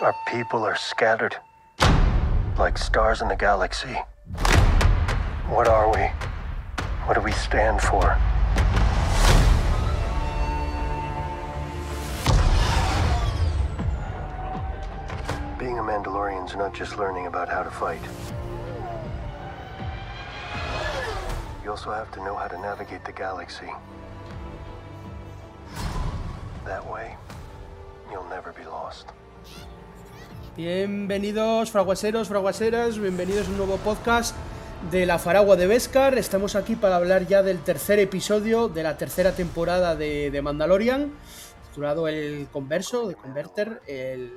Our people are scattered, like stars in the galaxy. What are we? What do we stand for? Being a Mandalorian's not just learning about how to fight. You also have to know how to navigate the galaxy. That way, you'll never be lost. Bienvenidos, fraguaseros, fraguaseras, bienvenidos a un nuevo podcast de la Faragua de Beskar. Estamos aquí para hablar ya del tercer episodio de la tercera temporada de, de Mandalorian, titulado El Converso, de Converter, el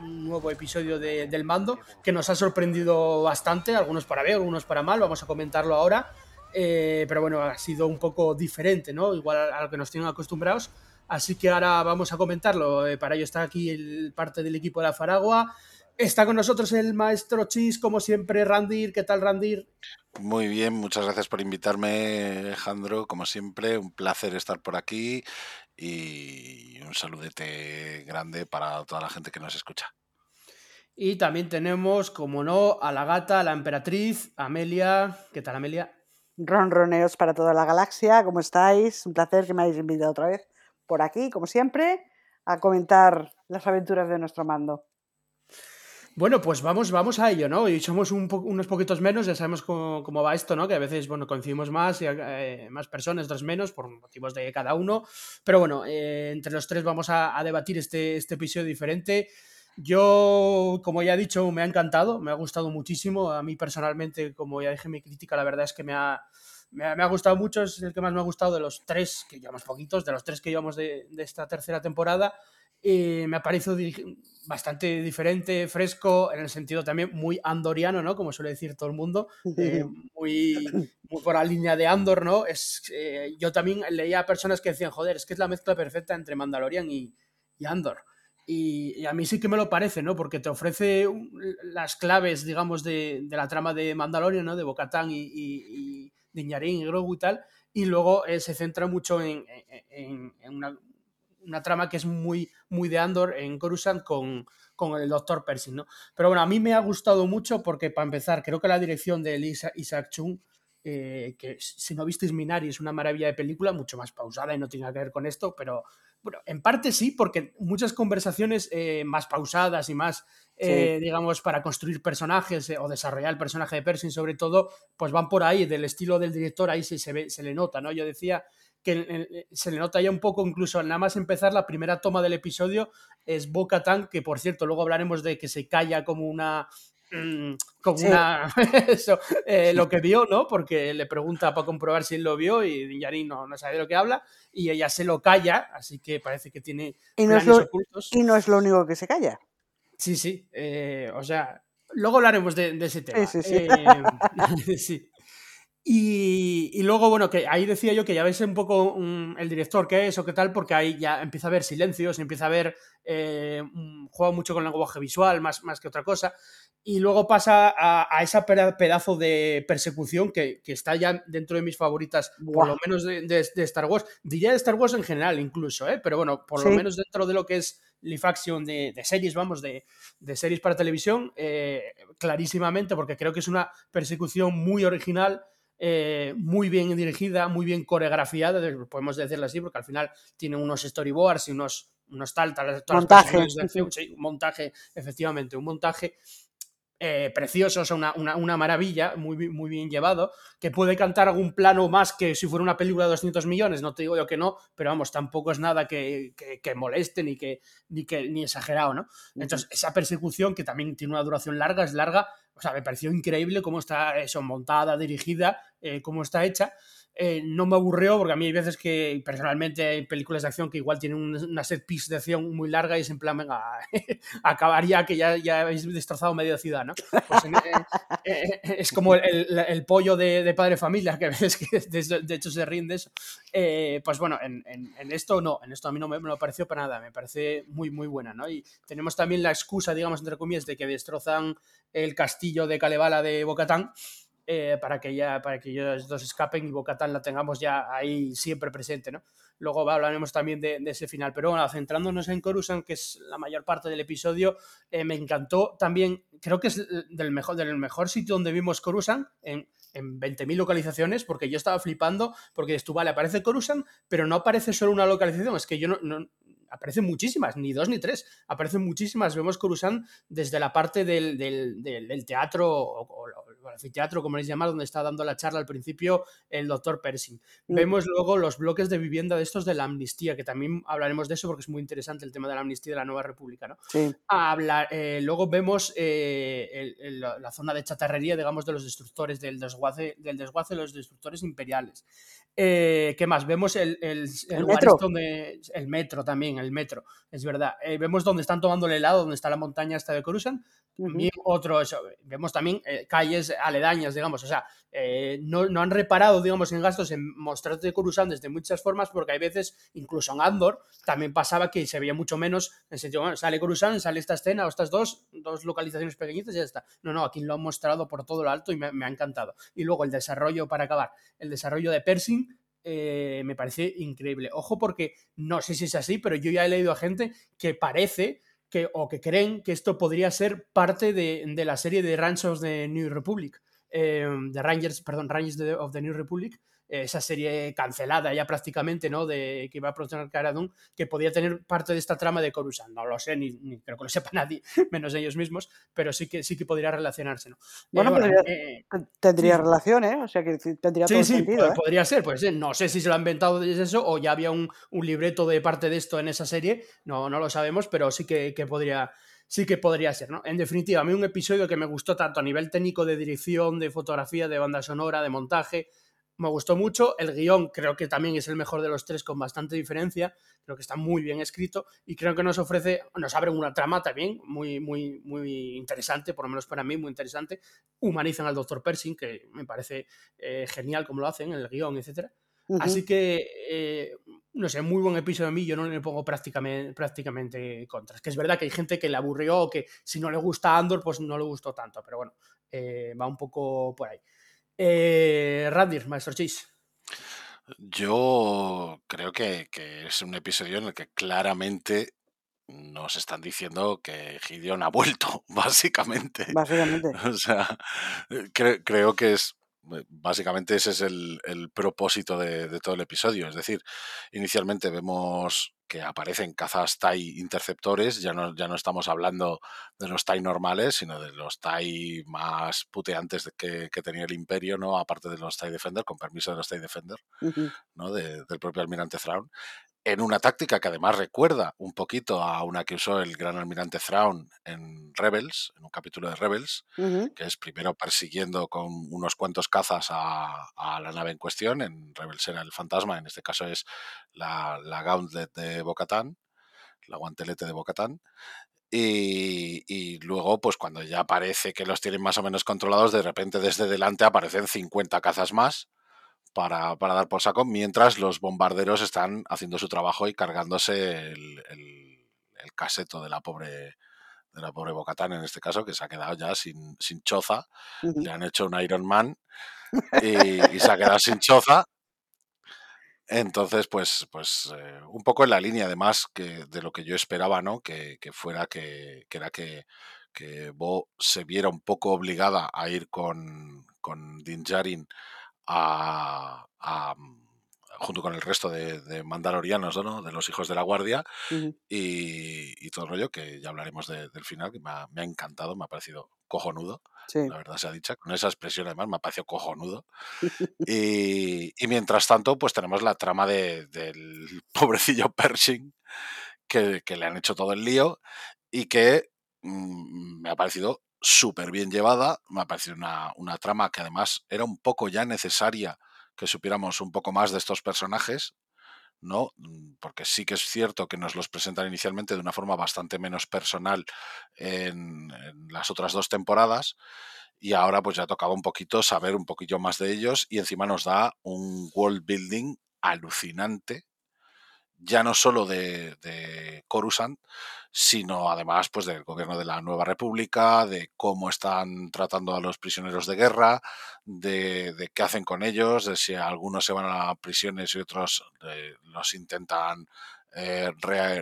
nuevo episodio de- del mando, que nos ha sorprendido bastante, algunos para bien, algunos para mal, vamos a comentarlo ahora. Eh, pero bueno, ha sido un poco diferente, ¿no? Igual a, a lo que nos tienen acostumbrados. Así que ahora vamos a comentarlo. Eh, para ello está aquí el, parte del equipo de la Faragua. Está con nosotros el maestro Chis, como siempre, Randir. ¿Qué tal, Randir? Muy bien, muchas gracias por invitarme, Alejandro. Como siempre, un placer estar por aquí y un saludete grande para toda la gente que nos escucha. Y también tenemos, como no, a la gata, a la emperatriz, Amelia. ¿Qué tal, Amelia? Ronroneos para toda la galaxia, ¿cómo estáis? Un placer que me hayáis invitado otra vez por aquí, como siempre, a comentar las aventuras de nuestro mando. Bueno, pues vamos, vamos a ello, ¿no? Y somos un po- unos poquitos menos, ya sabemos cómo, cómo va esto, ¿no? Que a veces, bueno, coincidimos más y eh, más personas, otras menos, por motivos de cada uno. Pero bueno, eh, entre los tres vamos a, a debatir este, este episodio diferente. Yo, como ya he dicho, me ha encantado, me ha gustado muchísimo. A mí personalmente, como ya dije mi crítica, la verdad es que me ha, me ha, me ha gustado mucho, es el que más me ha gustado de los tres, que llevamos poquitos, de los tres que llevamos de, de esta tercera temporada. Y me ha parecido bastante diferente, fresco, en el sentido también muy andoriano, ¿no? Como suele decir todo el mundo, eh, muy, muy por la línea de Andor, ¿no? Es, eh, yo también leía a personas que decían, joder, es que es la mezcla perfecta entre Mandalorian y, y Andor. Y, y a mí sí que me lo parece, ¿no? Porque te ofrece un- las claves, digamos, de, de la trama de Mandalorian, ¿no? De Bocatán y, y, Din Djarin y Grogu y tal. Y luego eh, se centra mucho en, en- una, trama que es muy, muy de Andor en Coruscant con, con el Dr. Percy, ¿no? Pero bueno, a mí me ha gustado mucho porque, para empezar, creo que la dirección de Elisa Isaac Chung, eh, que si no visteis Minari es una maravilla de película, mucho más pausada y no tiene que ver con esto, pero bueno, en parte sí, porque muchas conversaciones eh, más pausadas y más, eh, digamos, para construir personajes eh, o desarrollar el personaje de Percy sobre todo, pues van por ahí, del estilo del director, ahí sí se, ve, se le nota, ¿no? Yo decía que eh, se le nota ya un poco, incluso nada más empezar la primera toma del episodio, es Boca Tan, que por cierto, luego hablaremos de que se calla como una. mm, como Sí. una. eso, eh, lo que vio, ¿no? Porque le pregunta para comprobar si él lo vio y Yarin no, no sabe de lo que habla y ella se lo calla, así que parece que tiene Y no, es planes lo, ocultos. y no es lo único que se calla. Sí, sí. eh, o sea, luego hablaremos de, de ese tema. sí, sí. Eh, sí. Y, y luego, bueno, que ahí decía yo que ya veis un poco mm, el director qué es o qué tal, porque ahí ya empieza a haber silencios, empieza a haber. Eh, mm, juega mucho con el lenguaje visual más, más que otra cosa. Y luego pasa a, a ese peda- pedazo de persecución que, que está ya dentro de mis favoritas, por Buah. lo menos de, de- de Star Wars. Diría de Star Wars en general, incluso, ¿eh? pero bueno, por lo Sí. menos dentro de lo que es live action de, de series, vamos, de, de series para televisión, eh, clarísimamente, porque creo que es una persecución muy original, eh, muy bien dirigida, muy bien coreografiada, de- podemos decirlo así, porque al final tiene unos storyboards y unos, unos tal, tal, las Montaje. personajes de acción, sí, un montaje, efectivamente, un montaje eh, precioso, o sea, una, una- una maravilla, muy, muy bien llevado, que puede cantar algún plano más que si fuera una película de 200 millones, no te digo yo que no, pero vamos, tampoco es nada que, que- que moleste ni, que, ni, que, ni exagerado, ¿no? Entonces, esa persecución, que también tiene una duración larga, es larga, o sea, me pareció increíble cómo está eso, montada, dirigida, eh, cómo está hecha. Eh, no me aburrió porque a mí hay veces que personalmente hay películas de acción que igual tienen un- una set piece de acción muy larga y es en plan, venga, acabar ya que ya, ya habéis destrozado media ciudad, ¿no? Pues eh, eh, es como el, pollo de, de padre familia que ves que de, hecho se ríen de eso. Pues bueno, en, en- en esto no, en esto a mí no me, me lo pareció para nada, me parece muy muy buena, ¿no? Y tenemos también la excusa, digamos, entre comillas, de que destrozan el castillo de Kalevala de Bocatán eh, para que ya para que ellos dos escapen y Bocatán la tengamos ya ahí siempre presente, ¿no? luego hablaremos también de, ese final. Pero bueno, centrándonos en Coruscant, que es la mayor parte del episodio, eh, me encantó también, creo que es del mejor, del mejor sitio donde vimos Coruscant, en, en 20.000 localizaciones, porque yo estaba flipando, porque estuvo, vale, aparece Coruscant, pero no aparece solo una localización, es que yo no, aparecen muchísimas, ni dos ni tres, aparecen muchísimas. Vemos Coruscant desde la parte del, del, teatro o, el anfiteatro, como les llaman, donde está dando la charla al principio el doctor Pershing. Mm. Vemos luego los bloques de vivienda de estos de la amnistía, que también hablaremos de eso porque es muy interesante el tema de la amnistía de la nueva república. ¿no? Sí. Eh, luego vemos eh, la zona de chatarrería, digamos, de los destructores, del desguace, del desguace de los destructores imperiales. Eh, ¿Qué más? Vemos el, el, metro. Donde, el metro también, el metro, es verdad. Eh, vemos donde están tomando el helado, donde está la montaña esta de Coruscant. otro, vemos también eh, calles aledañas, digamos. O sea, no, no, han reparado, digamos, en gastos en mostrarte Coruscant desde muchas formas, porque hay veces, incluso en Andor, también pasaba que se veía mucho menos. En sentido, bueno, sale Coruscant, sale esta escena o estas dos, dos localizaciones pequeñitas y ya está. No, no, aquí lo han mostrado por todo lo alto y me, me ha encantado. Y luego el desarrollo, para acabar, el desarrollo de Pershing eh, me parece increíble. Ojo porque no sé si es así, pero yo ya he leído a gente que parece que, o que creen que esto podría ser parte de, de la serie de Ranchos de New Republic, eh, de Rangers, perdón, Rangers of the New Republic, esa serie cancelada ya prácticamente, ¿no? De que iba a producir Cara que podía tener parte de esta trama de Coruscant. No lo sé, ni, creo que lo sepa nadie, menos ellos mismos, pero sí que sí que podría relacionarse, ¿no? Bueno, eh, tendría relación, ¿eh? O sea que tendría todo sí, sentido. ¿eh? podría ser, pues no sé si se lo ha inventado desde eso o ya había un, libreto de parte de esto en esa serie, no, no lo sabemos, pero sí que, que podría sí que podría ser, ¿no? En definitiva, a mí un episodio que me gustó tanto a nivel técnico de dirección, de fotografía, de banda sonora, de montaje, me gustó mucho. El guion creo que también es el mejor de los tres con bastante diferencia. Creo que está muy bien escrito y creo que nos ofrece, nos abre una trama también muy, muy, muy interesante, por lo menos para mí, muy interesante. Humanizan al Dr. Pershing, que me parece eh, genial como lo hacen en el guion, etc. Así que, eh, no sé, muy buen episodio a mí, yo no le pongo prácticamente, prácticamente contras. Que es verdad que hay gente que le aburrió o que si no le gusta Andor, pues no le gustó tanto, pero bueno, eh, va un poco por ahí. Eh, Randir, Maestro Chase. Yo creo que, es un episodio en el que claramente nos están diciendo que Gideon ha vuelto, básicamente. Básicamente. O sea, creo que es básicamente ese es el, propósito de, todo el episodio. Es decir, inicialmente vemos que aparecen cazas TIE interceptores, ya no, ya no estamos hablando de los TIE normales, sino de los TIE más puteantes que, que tenía el Imperio, ¿no? Aparte de los TIE Defender, con permiso de los TIE Defender, ¿no? del propio almirante Thrawn en una táctica que además recuerda un poquito a una que usó el gran almirante Thrawn en Rebels, en un capítulo de Rebels, que es primero persiguiendo con unos cuantos cazas a, la nave en cuestión, en Rebels era el fantasma, en este caso es la, la Gauntlet de Bocatán, la guantelete de Bocatán, y, y, luego, pues cuando ya parece que los tienen más o menos controlados, de repente desde delante aparecen 50 cazas más para, para, dar por saco, mientras los bombarderos están haciendo su trabajo y cargándose el, el, caseto de la pobre de la pobre Bocatán en este caso, que se ha quedado ya sin, sin choza. Le han hecho un Iron Man y, se ha quedado sin choza. Entonces, pues, pues eh, un poco en la línea, además, que de lo que yo esperaba, ¿no? Que, que fuera que, que, era que, que Bo se viera un poco obligada a ir con, con Din Djarin a, mm, junto con el resto de, mandalorianos, ¿no? de los hijos de la guardia, y, todo el rollo, que ya hablaremos del final, que me ha, encantado, me ha parecido cojonudo, la verdad se ha dicho, con esa expresión además me ha parecido cojonudo. y, mientras tanto, pues tenemos la trama de, del pobrecillo Pershing, que, le han hecho todo el lío, y que mm, me ha parecido súper bien llevada, me ha parecido una, una, trama que además era un poco ya necesaria que supiéramos un poco más de estos personajes, ¿no? Mm, porque sí que es cierto que nos los presentan inicialmente de una forma bastante menos personal en, en las otras dos temporadas y ahora pues ya tocaba un poquito saber un poquillo más de ellos y encima nos da un world building alucinante ya no solo de, de Coruscant, sino además pues del gobierno de la Nueva República, de cómo están tratando a los prisioneros de guerra, de, qué hacen con ellos, de si algunos se van a prisiones y otros eh, los intentan eh,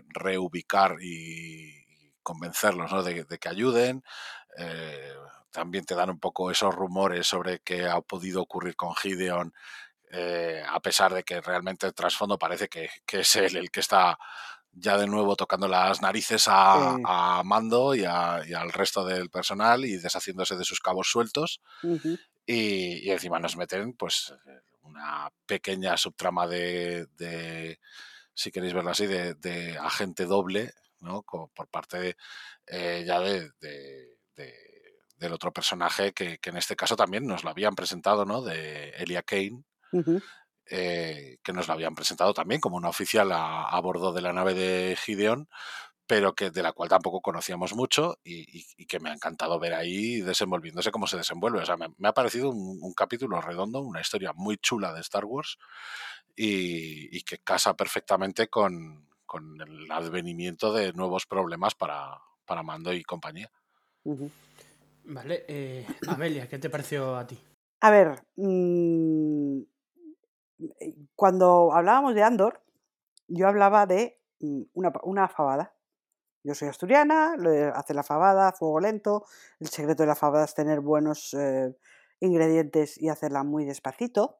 reubicar y convencerlos de, que ayuden. Eh, también te dan un poco esos rumores sobre qué ha podido ocurrir con Gideon, a pesar de que realmente el trasfondo parece que, que es él el que está ya de nuevo tocando las narices a, Mando y, al resto del personal y deshaciéndose de sus cabos sueltos. y, encima nos meten pues una pequeña subtrama de, si queréis verlo así, de, agente doble, ¿no? por parte eh, ya de, del otro personaje que, en este caso también nos lo habían presentado, ¿no? De Elia Kane. Eh, que nos la habían presentado también como una oficial a, bordo de la nave de Gideon, pero que de la cual tampoco conocíamos mucho y, que me ha encantado ver ahí desenvolviéndose cómo se desenvuelve. O sea, me, ha parecido un, capítulo redondo, una historia muy chula de Star Wars y, que casa perfectamente con, el advenimiento de nuevos problemas para, para Mando y compañía. Vale, eh, Amelia, ¿qué te pareció a ti? A ver, mmm, eh, cuando hablábamos de Andor, yo hablaba de mm, una, una fabada. Yo soy asturiana, hace la fabada, fuego lento. El secreto de la fabada es tener buenos eh, ingredientes y hacerla muy despacito.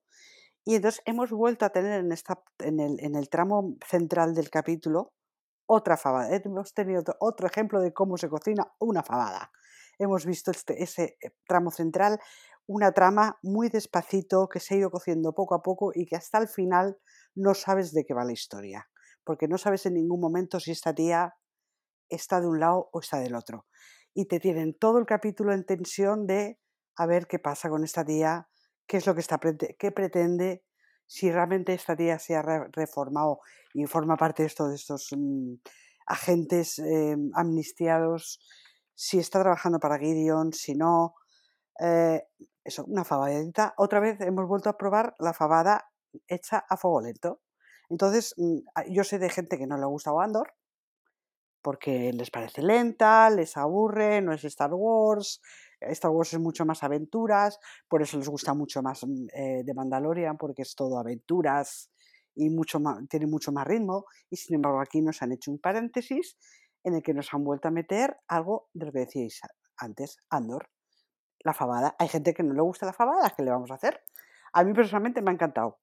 Y entonces hemos vuelto a tener en, esta, en, el, en el tramo central del capítulo otra fabada. Hemos tenido otro ejemplo de cómo se cocina una fabada. Hemos visto este, ese eh, tramo central una trama muy despacito que se ha ido cociendo poco a poco y que hasta el final no sabes de qué va la historia, porque no sabes en ningún momento si esta tía está de un lado o está del otro. Y te tienen todo el capítulo en tensión de a ver qué pasa con esta tía, qué es lo que está qué pretende, si realmente esta tía se ha reformado y forma parte de, esto, de estos mm, agentes em, amnistiados, si está trabajando para Gideon, si no. Eh, eso, una fabadita. Otra vez hemos vuelto a probar la fabada hecha a fuego lento. Entonces, mm, yo sé de gente que no le gusta Andor, porque les parece lenta, les aburre, no es Star Wars. Star Wars es mucho más aventuras, por eso les gusta mucho más mm, eh, de Mandalorian, porque es todo aventuras y mucho más, tiene mucho más ritmo. Y sin embargo, aquí nos han hecho un paréntesis en el que nos han vuelto a meter algo de lo que decíais antes, Andor la fabada. Hay gente que no le gusta la fabada, ¿qué le vamos a hacer? A mí personalmente me ha encantado,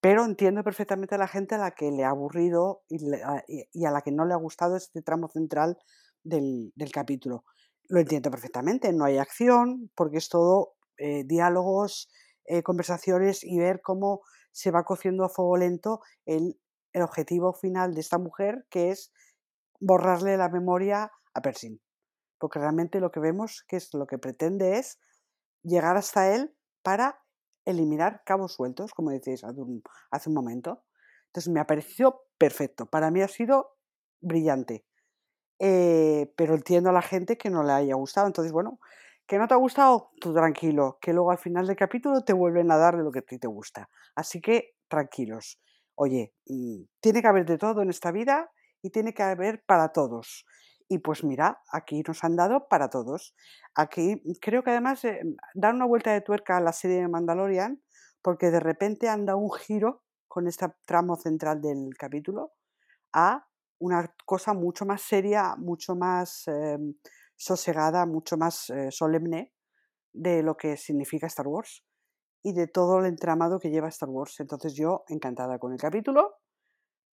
pero entiendo perfectamente a la gente a la que le ha aburrido y, a, la que no le ha gustado este tramo central del, capítulo. Lo entiendo perfectamente, no hay acción porque es todo eh, diálogos, eh, conversaciones y ver cómo se va cociendo a fuego lento el, el objetivo final de esta mujer, que es borrarle la memoria a Pershing porque realmente lo que vemos que es lo que pretende es llegar hasta él para eliminar cabos sueltos, como decís hace un momento. Entonces me ha parecido perfecto. Para mí ha sido brillante. Eh, pero entiendo a la gente que no le haya gustado. Entonces, bueno, que no te ha gustado, tú tranquilo, que luego al final del capítulo te vuelven a dar de lo que a ti te gusta. Así que tranquilos. Oye, mm, tiene que haber de todo en esta vida y tiene que haber para todos. Y pues mira, aquí nos han dado para todos. Aquí creo que además eh, dan una vuelta de tuerca a la serie de Mandalorian porque de repente han dado un giro con este tramo central del capítulo a una cosa mucho más seria, mucho más em, sosegada, mucho más eh, solemne de lo que significa Star Wars y de todo el entramado que lleva Star Wars. Entonces yo encantada con el capítulo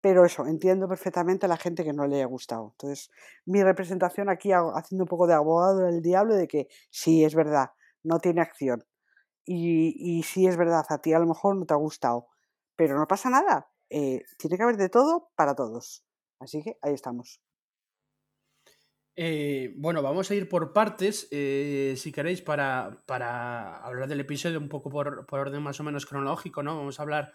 pero eso, entiendo perfectamente a la gente que no le haya gustado. Entonces, mi representación aquí haciendo un poco de abogado del diablo de que sí, es verdad, no tiene acción. Y, y sí, es verdad, a ti a lo mejor no te ha gustado. Pero no pasa nada. Eh, tiene que haber de todo para todos. Así que ahí estamos. Eh, bueno, vamos a ir por partes, eh, si queréis, para, para, hablar del episodio un poco por, por, orden más o menos cronológico, ¿no? Vamos a hablar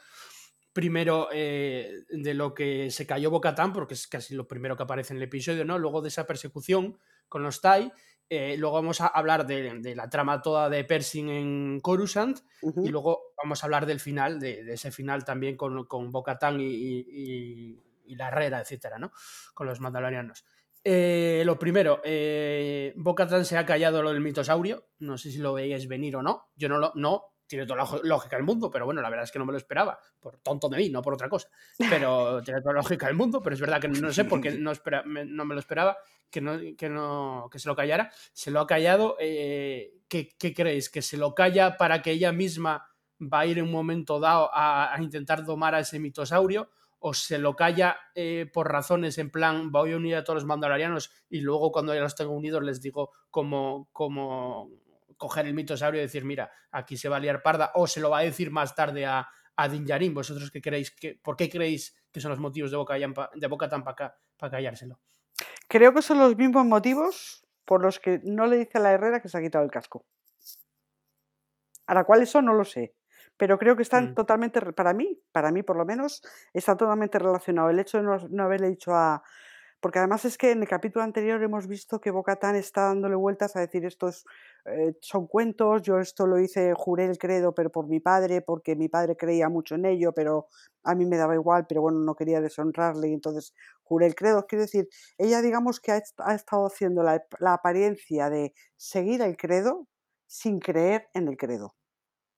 primero eh, de lo que se cayó Bocatán, porque es casi lo primero que aparece en el episodio, ¿no? Luego de esa persecución con los Tai. Eh, luego vamos a hablar de, la trama toda de Pershing en Coruscant. Y luego vamos a hablar del final, de, ese final también con, con Bocatán y, y la Herrera, etcétera, ¿no? Con los mandalorianos. Eh, lo primero, eh, Bocatan se ha callado lo del mitosaurio. No sé si lo veíais venir o no. Yo no lo. No, tiene toda la lógica del mundo, pero bueno, la verdad es que no me lo esperaba. Por tonto de mí, no por otra cosa. Pero tiene toda la lógica del mundo, pero es verdad que no sé por qué no, espera, me, no me lo esperaba que, no, que, no, que se lo callara. Se lo ha callado. Eh, ¿qué, ¿qué, creéis? ¿Que se lo calla para que ella misma va a ir en un momento dado a, a intentar domar a ese mitosaurio? o se lo calla eh, por razones en plan voy a unir a todos los mandalorianos y luego cuando ya los tengo unidos les digo cómo, cómo coger el mitosaurio y decir mira, aquí se va a liar parda o se lo va a decir más tarde a, a Din Djarin. ¿Vosotros qué creéis? Que, ¿Por qué creéis que son los motivos de Boca, de Boca tan para callárselo? Creo que son los mismos motivos por los que no le dice a la Herrera que se ha quitado el casco. Ahora, ¿cuáles son? No lo sé pero creo que están mm. totalmente, para mí, para mí por lo menos, está totalmente relacionado. El hecho de no, no, haberle dicho a... Porque además es que en el capítulo anterior hemos visto que Bocatán está dándole vueltas a decir estos eh, son cuentos, yo esto lo hice, juré el credo, pero por mi padre, porque mi padre creía mucho en ello, pero a mí me daba igual, pero bueno, no quería deshonrarle y entonces juré el credo. Quiero decir, ella digamos que ha, ha estado haciendo la, la apariencia de seguir el credo sin creer en el credo.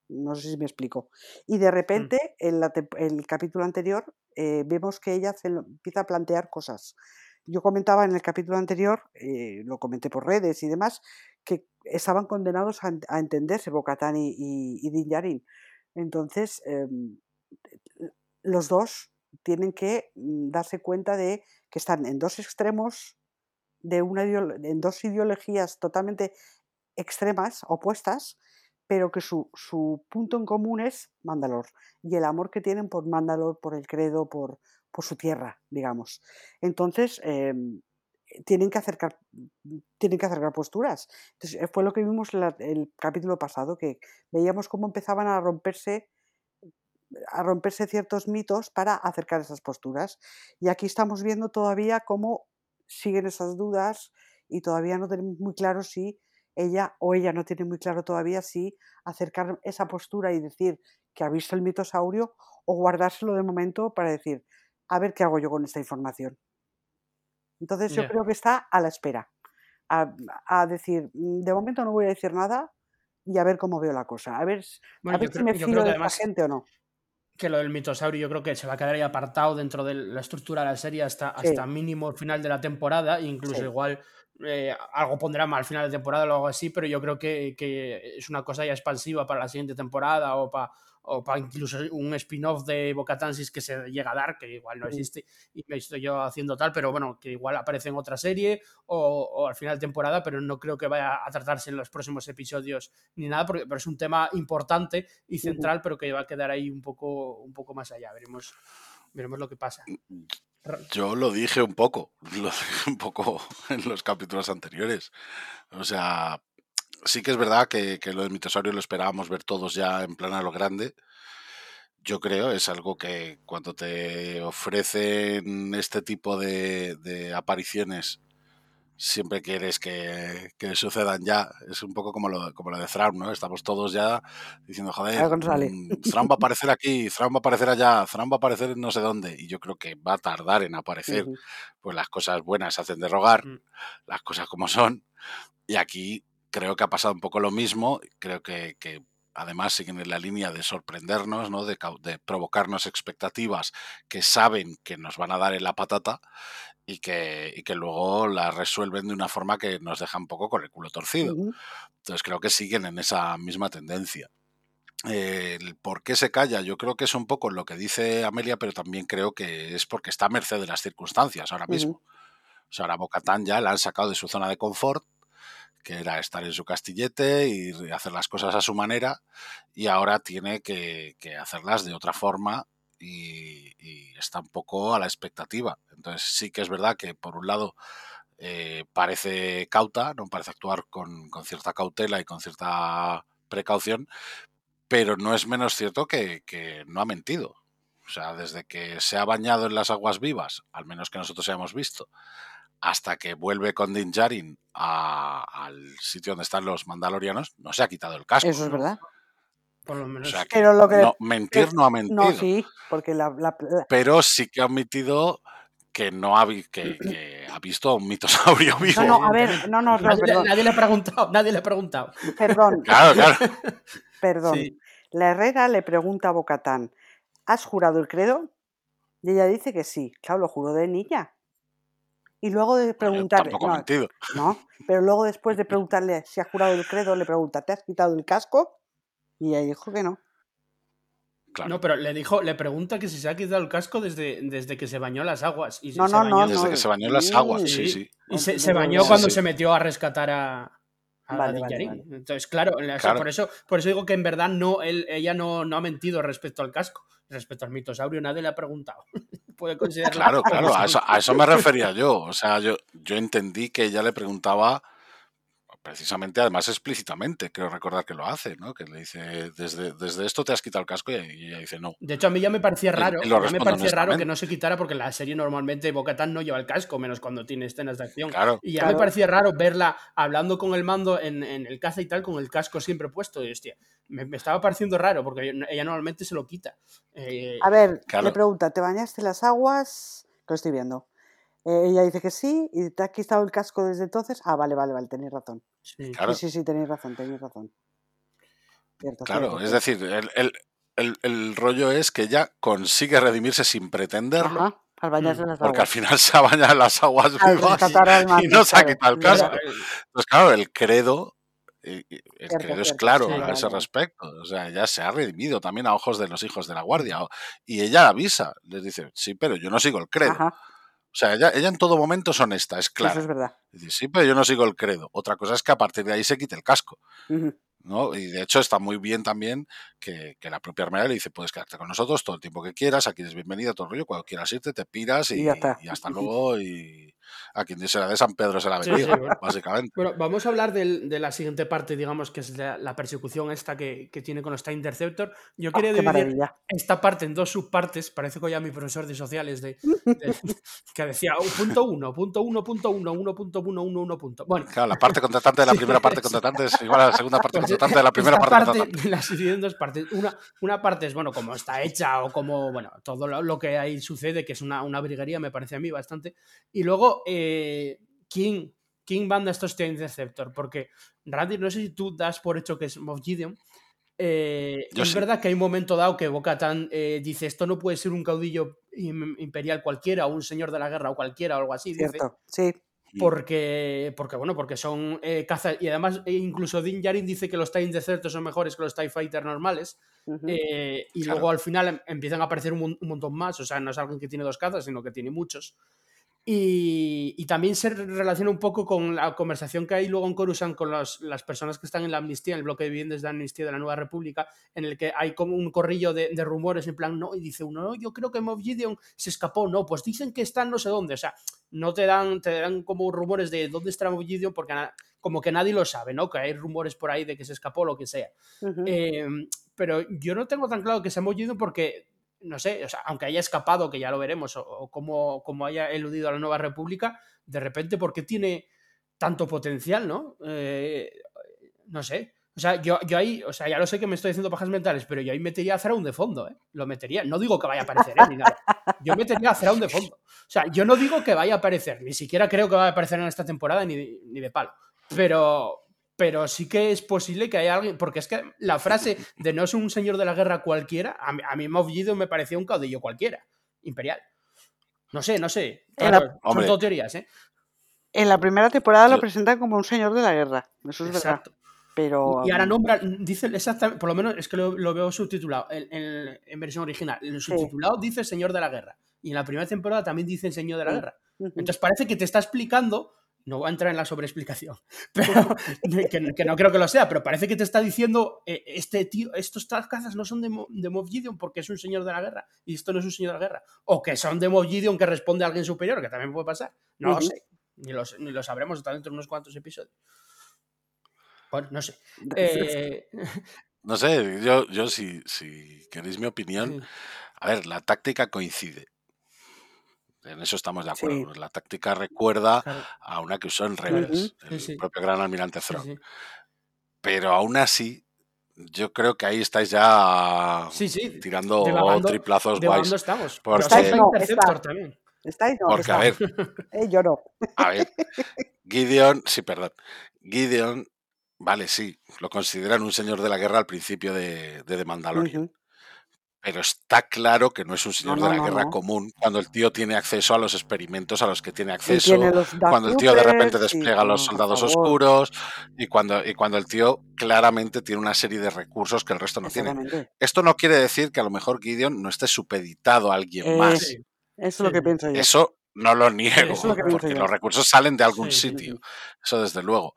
No sé si me explico. Y de mm. repente, en la, el capítulo anterior, eh, vemos que ella se empieza a plantear cosas. Yo comentaba en el capítulo anterior, eh, lo comenté por redes y demás, que estaban condenados a, entenderse Bocatán y, y, Din Djarin. Entonces, eh, los dos tienen que mm, darse cuenta de que están en dos extremos, de una en dos ideologías totalmente extremas, opuestas, pero que su, su, punto en común es Mandalor y el amor que tienen por Mandalor, por el credo, por, por su tierra, digamos. Entonces, eh, tienen, que acercar, tienen que acercar posturas. Entonces, eh, fue lo que vimos la, el capítulo pasado, que veíamos cómo empezaban a romperse a romperse ciertos mitos para acercar esas posturas. Y aquí estamos viendo todavía cómo siguen esas dudas y todavía no tenemos muy claro si ella o ella no tiene muy claro todavía si acercar esa postura y decir que ha visto el mitosaurio o guardárselo de momento para decir, a ver qué hago yo con esta información. Entonces yo yeah. creo que está a la espera, a, a, decir, mm, de momento no voy a decir nada y a ver cómo veo la cosa, a ver, bueno, a ver si creo, me fío de además... la gente o no que lo del mitosaurio yo creo que se va a quedar ahí apartado dentro de la estructura de la serie hasta, sí. hasta mínimo el final de la temporada, incluso sí. igual eh, algo pondrán al final de temporada o algo así, pero yo creo que, que, es una cosa ya expansiva para la siguiente temporada o para o para incluso un spin-off de Bocatansis que se llega a dar, que igual no existe y me estoy yo haciendo tal, pero bueno, que igual aparece en otra serie o, o, al final de temporada, pero no creo que vaya a tratarse en los próximos episodios ni nada, porque pero es un tema importante y central, pero que va a quedar ahí un poco, un poco más allá. Veremos, veremos lo que pasa. Yo lo dije un poco, lo dije un poco en los capítulos anteriores. O sea, sí que es verdad que, que, lo del mitosaurio lo esperábamos ver todos ya en plan a lo grande. Yo creo, es algo que cuando te ofrecen este tipo de, de apariciones siempre quieres que, que, sucedan ya. Es un poco como lo, como lo de Thrawn, ¿no? Estamos todos ya diciendo, joder, mmm, Thrawn va a aparecer aquí, Thrawn va a aparecer allá, Thrawn va a aparecer en no sé dónde. Y yo creo que va a tardar en aparecer. Uh -huh. Pues las cosas buenas hacen de rogar, uh -huh. las cosas como son. Y aquí creo que ha pasado un poco lo mismo. Creo que, que además siguen en la línea de sorprendernos, ¿no? de, de, provocarnos expectativas que saben que nos van a dar en la patata y que, y que luego la resuelven de una forma que nos deja un poco con el culo torcido. Uh -huh. Entonces creo que siguen en esa misma tendencia. Eh, el por qué se calla, yo creo que es un poco lo que dice Amelia, pero también creo que es porque está a merced de las circunstancias ahora mismo. Uh -huh. O sea, ahora Bocatán ya la han sacado de su zona de confort, que era estar en su castillete y hacer las cosas a su manera, y ahora tiene que, que hacerlas de otra forma y, y, está un poco a la expectativa. Entonces sí que es verdad que por un lado eh, parece cauta, no parece actuar con, con, cierta cautela y con cierta precaución, pero no es menos cierto que, que, no ha mentido. O sea, desde que se ha bañado en las aguas vivas, al menos que nosotros hayamos visto, hasta que vuelve con Din Djarin a, al sitio donde están los mandalorianos, no se ha quitado el casco. Eso es verdad. Por lo menos. O sea, que pero lo que, no, mentir no ha mentido. No, sí, porque la, la, la, Pero sí que ha omitido que no ha, vi- que, que ha visto a un mitosaurio vivo. No, no, a ver, no, no, no, Nadie, le- perdón, nadie le ha preguntado, nadie le ha preguntado. perdón, Claro, claro. perdón. Sí. La Herrera le pregunta a Bocatán, ¿has jurado el credo? Y ella dice que sí. Claro, lo juró de niña. Y luego de preguntarle, tampoco he no, mentido. no, pero luego después de preguntarle si ha jurado el credo, le pregunta, ¿te has quitado el casco? Y ella dijo que no. Claro. No, pero le dijo, le pregunta que si se ha quitado el casco desde, desde que se bañó las aguas. Y se- No, se no, bañó- no, Desde no. que se bañó las aguas, sí, Sí. sí. Y se, bañó cuando sí. se metió a rescatar a, a Vale, Daddy vale, Yarin. vale. Entonces, claro, o sea, Claro. por eso, por eso digo que en verdad no, él, ella no, no ha mentido respecto al casco. Respecto al mitosaurio, nadie le ha preguntado. Puede considerarlo. Claro, claro, a eso, a eso me refería yo. O sea, yo, yo entendí que ella le preguntaba precisamente, además explícitamente, creo recordar que lo hace, ¿no? Que le dice, desde, desde esto te has quitado el casco y ella dice no. De hecho, a mí ya me parecía raro. y ya me parecía raro que no se quitara porque en la serie normalmente Bocatán no lleva el casco, menos cuando tiene escenas de acción. Claro, Y ya Claro. me parecía raro verla hablando con el mando en, en el caza y tal, con el casco siempre puesto. Y hostia, me, me estaba pareciendo raro porque ella normalmente se lo quita. Eh, A ver, Claro. le pregunta, ¿te bañaste las aguas? Lo estoy viendo. Eh, ella dice que sí, y te has quitado el casco desde entonces. Ah, vale, vale, vale, tenéis razón. sí. claro, Sí, sí, sí, tenéis razón, tenéis razón. Cierto, claro. cierto, Es decir, el, el- el- el rollo es que ella consigue redimirse sin pretenderlo, Ajá, al bañarse Mm, en las porque al aguas. final se ha bañado en las aguas Al vivas y no se ha quitado el casco. Pues claro, el credo, eh, eh, el Cierto, credo es claro sí, a ese respecto. O sea, ella se ha redimido también a ojos de los hijos de la guardia. Y ella avisa, les dice, sí, pero yo no sigo el credo. Ajá, O sea, ella, ella en todo momento es honesta, es eso es verdad. Dice, sí, pero yo no sigo el credo. Otra cosa es que a partir de ahí se quite el casco. ¿no? Y de hecho está muy bien también que, que la propia Armera le dice, puedes quedarte con nosotros todo el tiempo que quieras, aquí eres bienvenida, todo el rollo, cuando quieras irte, te piras y, Y ya está. y hasta luego y a quien se la de San Pedro se la Sí, bendiga, sí, bueno. básicamente. Bueno, vamos a hablar del- de la siguiente parte, digamos, que es la, la persecución esta que, que tiene con Time Interceptor. Yo Ah, quería qué dividir maravilla. esta parte en dos subpartes. Parece que ya mi profesor de sociales de, de- que decía oh, punto uno, punto uno, punto uno, uno punto uno, uno, uno punto. Bueno, Claro, la parte contratante de la Sí, primera parte sí. contratante es igual a la segunda parte Pues, contratante de la primera esta parte, parte contratante. la en dos partes. Una, una parte es, bueno, cómo está hecha o cómo, bueno, todo lo, lo que ahí sucede, que es una, una briguería, me parece a mí bastante. Y luego, eh, ¿quién, ¿quién manda estos Time Interceptor? Porque, Randy, no sé si tú das por hecho que es Moff Gideon. eh, es sí. verdad que hay un momento dado que Bo-Katan eh, dice esto no puede ser un caudillo im- imperial cualquiera o un señor de la guerra o cualquiera o algo así. Dice, Cierto, sí. porque, porque bueno, porque son eh, caza y además eh, incluso Din Djarin dice que los TIE Interceptors son mejores que los TIE Fighter normales eh, y Claro. luego al final em- empiezan a aparecer un, un montón más, o sea, no es alguien que tiene dos cazas, sino que tiene muchos. Y, y también se relaciona un poco con la conversación que hay luego en Coruscant con los- las personas que están en la amnistía, en el bloque de viviendas de amnistía de la Nueva República, en el que hay como un corrillo de, de rumores en plan, no, y dice uno, no, yo creo que Moff Gideon se escapó, no, pues dicen que está no sé dónde, o sea, no te dan, te dan como rumores de dónde está Moff Gideon porque como que nadie lo sabe, ¿no? Que hay rumores por ahí de que se escapó o lo que sea. Eh, pero yo no tengo tan claro que se ha movido porque, no sé, o sea, aunque haya escapado, que ya lo veremos, o, o como, haya eludido a la Nueva República, de repente, ¿por qué tiene tanto potencial, no? Eh, no sé. O sea, yo, yo ahí, o sea, ya lo sé que me estoy haciendo pajas mentales, pero yo ahí metería a Thrawn de fondo, ¿eh? Lo metería. No digo que vaya a aparecer, ¿eh? Ni nada. Yo metería a Thrawn de fondo. O sea, yo no digo que vaya a aparecer, ni siquiera creo que vaya a aparecer en esta temporada ni ni de palo. Pero, pero sí que es posible que haya alguien, porque es que la frase de no es un señor de la guerra cualquiera, a mí, a mí Moff Gideon me parecía un caudillo cualquiera, imperial. No sé, no sé. En la- Claro, son todo teorías, ¿eh? En la primera temporada lo presentan como un señor de la guerra. Eso es verdad. Exacto. Pero. Y ahora um, nombra, dice exactamente, por lo menos es que lo, lo veo subtitulado en, en- en versión original. En el subtitulado dice Señor de la Guerra. Y en la primera temporada también dice Señor de la Sí. Guerra. Entonces parece que te está explicando, no voy a entrar en la sobreexplicación, pero que, que no creo que lo sea, pero parece que te está diciendo, eh, este tío, estos cazas no son de, Mo- de Moff Gideon porque es un señor de la guerra y esto no es un señor de la guerra. O que son de Moff Gideon que responde a alguien superior, que también puede pasar. No lo sé, ni lo, ni lo sabremos hasta dentro de unos cuantos episodios. Bueno, no sé. Eh, No sé, yo, yo si, si queréis mi opinión, a ver, la táctica coincide. En eso estamos de acuerdo. Sí. La táctica recuerda claro, a una que usó en Rebels, Sí, el sí. propio gran almirante sí. Pero aún así, yo creo que ahí estáis ya Sí, sí, tirando triplazos guays. estamos. Porque- Pero sí está No, Interceptor está- también. ¿Estáis? No, Porque, está. a ver, Eh, yo no. a ver, Gideon, sí, perdón. Gideon, vale, sí, lo consideran un señor de la guerra al principio de, de The Mandalorian. Pero está claro que no es un señor no, de la no, guerra no. común cuando el tío tiene acceso a los experimentos a los que tiene acceso, cuando el tío de repente despliega a los soldados oscuros y cuando, y cuando el tío claramente tiene una serie de recursos que el resto no tiene. Esto no quiere decir que a lo mejor Gideon no esté supeditado a alguien más. Sí, Eso es lo que sí. pienso yo. Eso no lo niego, lo porque yo. los recursos salen de algún Sí, sí, sitio. sí. Eso desde luego.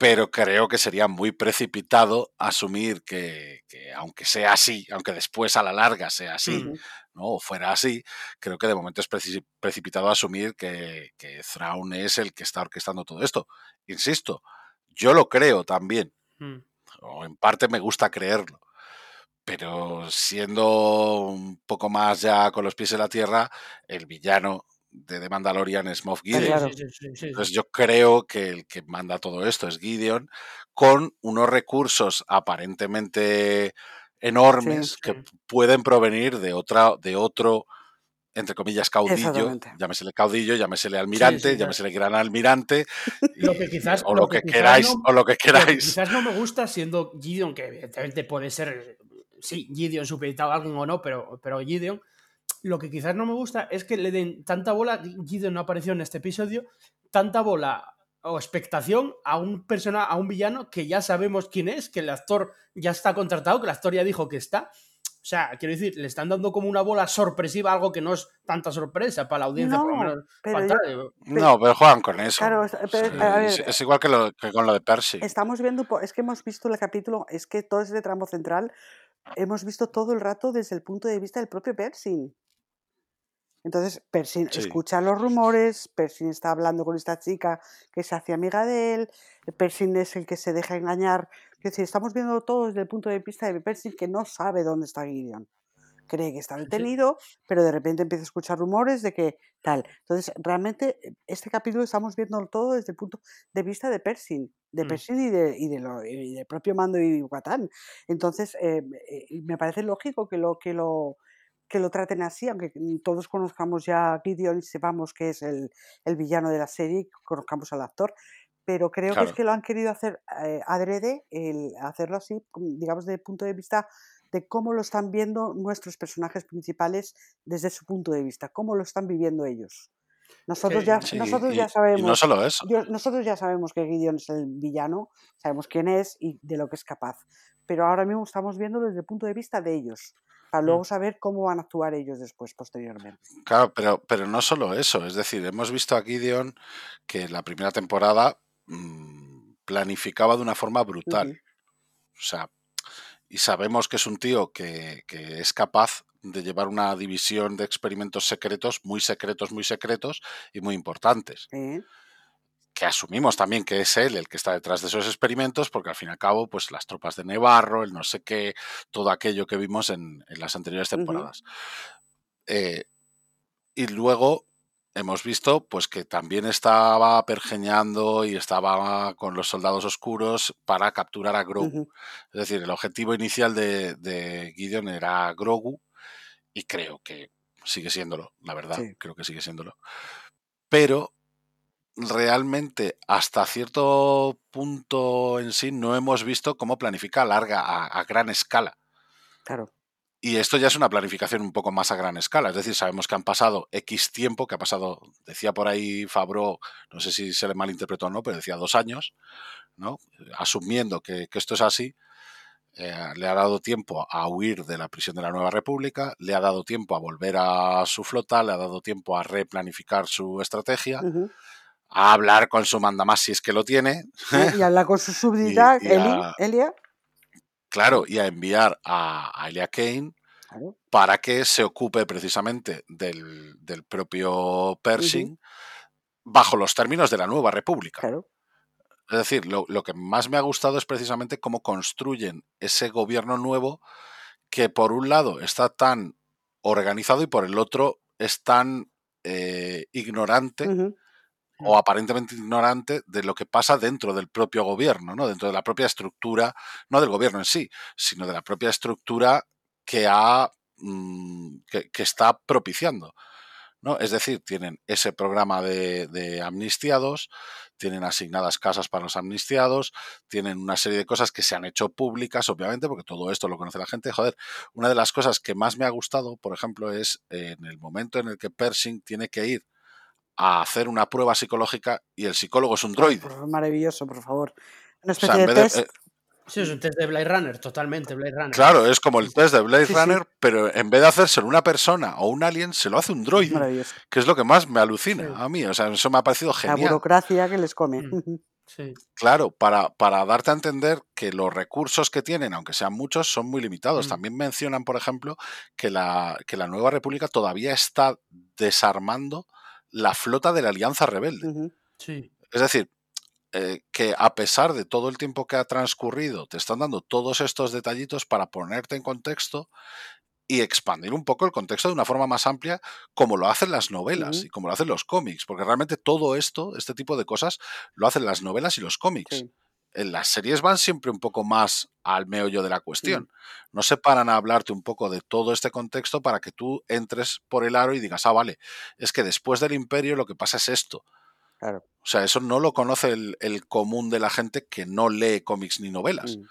Pero creo que sería muy precipitado asumir que, que aunque sea así, aunque después a la larga sea así. ¿no? o fuera así, creo que de momento es preci- precipitado asumir que, que Thrawn es el que está orquestando todo esto. Insisto, yo lo creo también, Mm. o en parte me gusta creerlo, pero siendo un poco más ya con los pies en la tierra, el villano de The Mandalorian es Moff Gideon. claro. Sí. Entonces yo creo que el que manda todo esto es Gideon, con unos recursos aparentemente enormes que pueden provenir de otra, de otro, entre comillas, caudillo, llámesele caudillo, llámesele almirante, llámesele gran almirante, Lo que quizás- o lo lo que que queráis, no- o lo que Lo que queráis. quizás no me gusta siendo Gideon, que evidentemente puede ser, sí, Gideon supeditado a alguien o no, pero, pero Gideon, lo que quizás no me gusta es que le den tanta bola, Gideon no apareció en este episodio, tanta bola o expectación a un persona, a un villano que ya sabemos quién es, que el actor ya está contratado, que el actor ya dijo que está. O sea, quiero decir, le están dando como una bola sorpresiva, algo que no es tanta sorpresa para la audiencia, por lo No, menos. pero yo- entrar. No, pero juegan con eso. Claro, es- pero Sí, a es, ver, es igual que, lo- que con lo de Percy. estamos viendo, es que hemos visto el capítulo, es que todo ese tramo central hemos visto todo el rato desde el punto de vista del propio Persin. Entonces, Persin Sí. escucha los rumores, Persin está hablando con esta chica que se hace amiga de él, Persin es el que se deja engañar. Es decir, estamos viendo todo desde el punto de vista de Persin que no sabe dónde está Gideon. Cree que está detenido, pero de repente empieza a escuchar rumores de que tal. Entonces, realmente, eh, este capítulo estamos viendo todo desde el punto de vista de Persin, de Mm. Persin y, de, y, de lo- y del propio Mando y Guatán. Entonces, eh, eh, me parece lógico que lo, que lo que lo traten así, aunque todos conozcamos ya a Gideon y sepamos que es el, el villano de la serie, conozcamos al actor, pero creo que es que lo han querido hacer eh, adrede, el hacerlo así, como, digamos, desde el punto de vista de cómo lo están viendo nuestros personajes principales desde su punto de vista, cómo lo están viviendo ellos. Nosotros Sí, ya, Sí, nosotros y, ya y no sabemos, solo eso. yo- nosotros ya sabemos que Gideon es el villano, sabemos quién es y de lo que es capaz, pero ahora mismo estamos viendo desde el punto de vista de ellos, para Mm. luego saber cómo van a actuar ellos después, posteriormente. Claro, pero, pero no solo eso. Es decir, hemos visto a Gideon que en la primera temporada mm, planificaba de una forma brutal. O sea, y sabemos que es un tío que, que es capaz de llevar una división de experimentos secretos, muy secretos, muy secretos y muy importantes. Que asumimos también que es él el que está detrás de esos experimentos, porque al fin y al cabo, pues las tropas de Nevarro, el no sé qué, todo aquello que vimos en, en las anteriores temporadas. Eh, y luego hemos visto pues que también estaba pergeñando y estaba con los soldados oscuros para capturar a Grogu. Es decir, el objetivo inicial de, de Gideon era Grogu y creo que sigue siéndolo, la verdad, Sí. creo que sigue siéndolo. Pero realmente hasta cierto punto en sí no hemos visto cómo planifica a larga, a, a gran escala. Claro. Y esto ya es una planificación un poco más a gran escala. Es decir, sabemos que han pasado X tiempo, que ha pasado, decía por ahí Fabro, no sé si se le malinterpretó o no, pero decía dos años, ¿no? Asumiendo que, que esto es así, eh, le ha dado tiempo a huir de la prisión de la Nueva República, le ha dado tiempo a volver a su flota, le ha dado tiempo a replanificar su estrategia, a hablar con su mandamás si es que lo tiene, ¿Eh? Y habla con su súbdita, y Elia. Claro, y a enviar a, a Elia Kane para que se ocupe precisamente del, del propio Pershing bajo los términos de la nueva república. Claro. Es decir, lo, lo que más me ha gustado es precisamente cómo construyen ese gobierno nuevo que por un lado está tan organizado y por el otro es tan eh, ignorante. O aparentemente ignorante de lo que pasa dentro del propio gobierno, ¿no? Dentro de la propia estructura, no del gobierno en sí, sino de la propia estructura que ha mm, que, que está propiciando. ¿no? Es decir, tienen ese programa de, de, amnistiados, tienen asignadas casas para los amnistiados, tienen una serie de cosas que se han hecho públicas, obviamente, porque todo esto lo conoce la gente. Joder, una de las cosas que más me ha gustado, por ejemplo, es en el momento en el que Pershing tiene que ir a hacer una prueba psicológica y el psicólogo es un droide. Maravilloso, por favor. Una especie o sea, de test. De, eh, Sí, es un test de Blade Runner, totalmente Blade Runner. Claro, es como el test de Blade sí, Runner, sí. pero en vez de hacérselo una persona o un alien, se lo hace un droide. Que es lo que más me alucina sí. a mí. O sea, eso me ha parecido genial. La burocracia que les come. Mm. Sí. Claro, para, para, darte a entender que los recursos que tienen, aunque sean muchos, son muy limitados. Mm. También mencionan, por ejemplo, que la, que la Nueva República todavía está desarmando la flota de la Alianza Rebelde. Uh -huh. Sí. Es decir, eh, que a pesar de todo el tiempo que ha transcurrido, te están dando todos estos detallitos para ponerte en contexto y expandir un poco el contexto de una forma más amplia, como lo hacen las novelas uh -huh. y como lo hacen los cómics, porque realmente todo esto, este tipo de cosas, lo hacen las novelas y los cómics. Sí. En las series van siempre un poco más al meollo de la cuestión. No se paran a hablarte un poco de todo este contexto para que tú entres por el aro y digas, ah, vale, es que después del imperio lo que pasa es esto. Claro. O sea, eso no lo conoce el, el, común de la gente que no lee cómics ni novelas. Mm.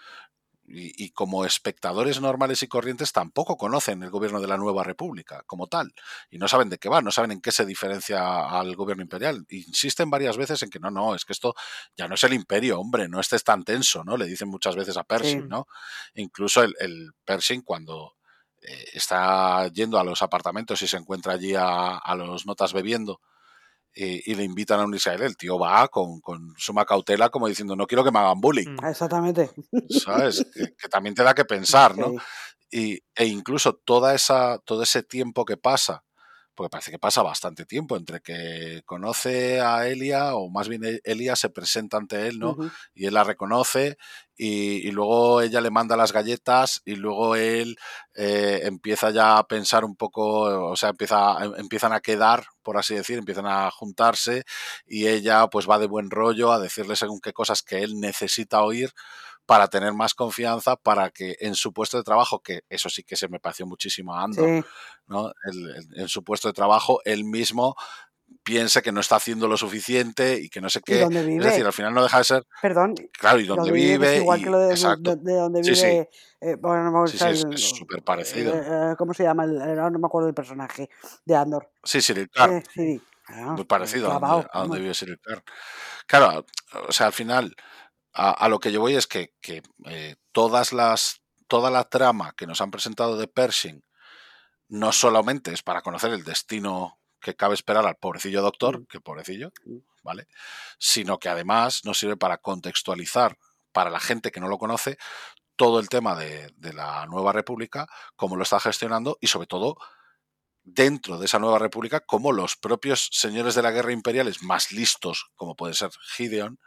Y, y, como espectadores normales y corrientes tampoco conocen el gobierno de la nueva república como tal. Y no saben de qué va, no saben en qué se diferencia al gobierno imperial. Insisten varias veces en que no, no, es que esto ya no es el imperio, hombre, no estés tan tenso, ¿no? Le dicen muchas veces a Pershing, Sí. ¿no? Incluso el, el Pershing cuando eh, está yendo a los apartamentos y se encuentra allí a, a los notas bebiendo y, y, le invitan a unirse a él, el tío va con, con, suma cautela como diciendo, no quiero que me hagan bullying. Mm. Exactamente. ¿Sabes? que, que, también te da que pensar, ¿no? Y, e incluso toda esa, todo ese tiempo que pasa, porque parece que pasa bastante tiempo entre que conoce a Elia, o más bien e, Elia se presenta ante él, ¿no? Uh -huh. Y él la reconoce, y, y, luego ella le manda las galletas, y luego él eh, empieza ya a pensar un poco, o sea, empieza, em, empiezan a quedar, por así decir, empiezan a juntarse, y ella pues va de buen rollo a decirle según qué cosas que él necesita oír para tener más confianza, para que en su puesto de trabajo, que eso sí que se me pareció muchísimo a Andor, sí. ¿no? El, el, en su puesto de trabajo, él mismo piense que no está haciendo lo suficiente y que no sé qué. Es decir, al final no deja de ser. Perdón. Claro, y donde, vive. vive es igual y, que lo de, exacto. de, de donde sí, vive. Sí. Eh, bueno, no sí, sí, es súper parecido. Eh, ¿Cómo se llama? El, no me acuerdo del personaje de Andor. Sí, Karn. Eh, sí. Muy parecido a donde, a donde vive Cyril. Claro, o sea, al final a, a, lo que yo voy es que, que eh, todas las, toda la trama que nos han presentado de Pershing no solamente es para conocer el destino que cabe esperar al pobrecillo doctor, que pobrecillo, ¿vale? Sino que además nos sirve para contextualizar para la gente que no lo conoce todo el tema de, de la nueva república, cómo lo está gestionando y sobre todo dentro de esa nueva república, cómo los propios señores de la guerra imperiales más listos, como puede ser Gideon,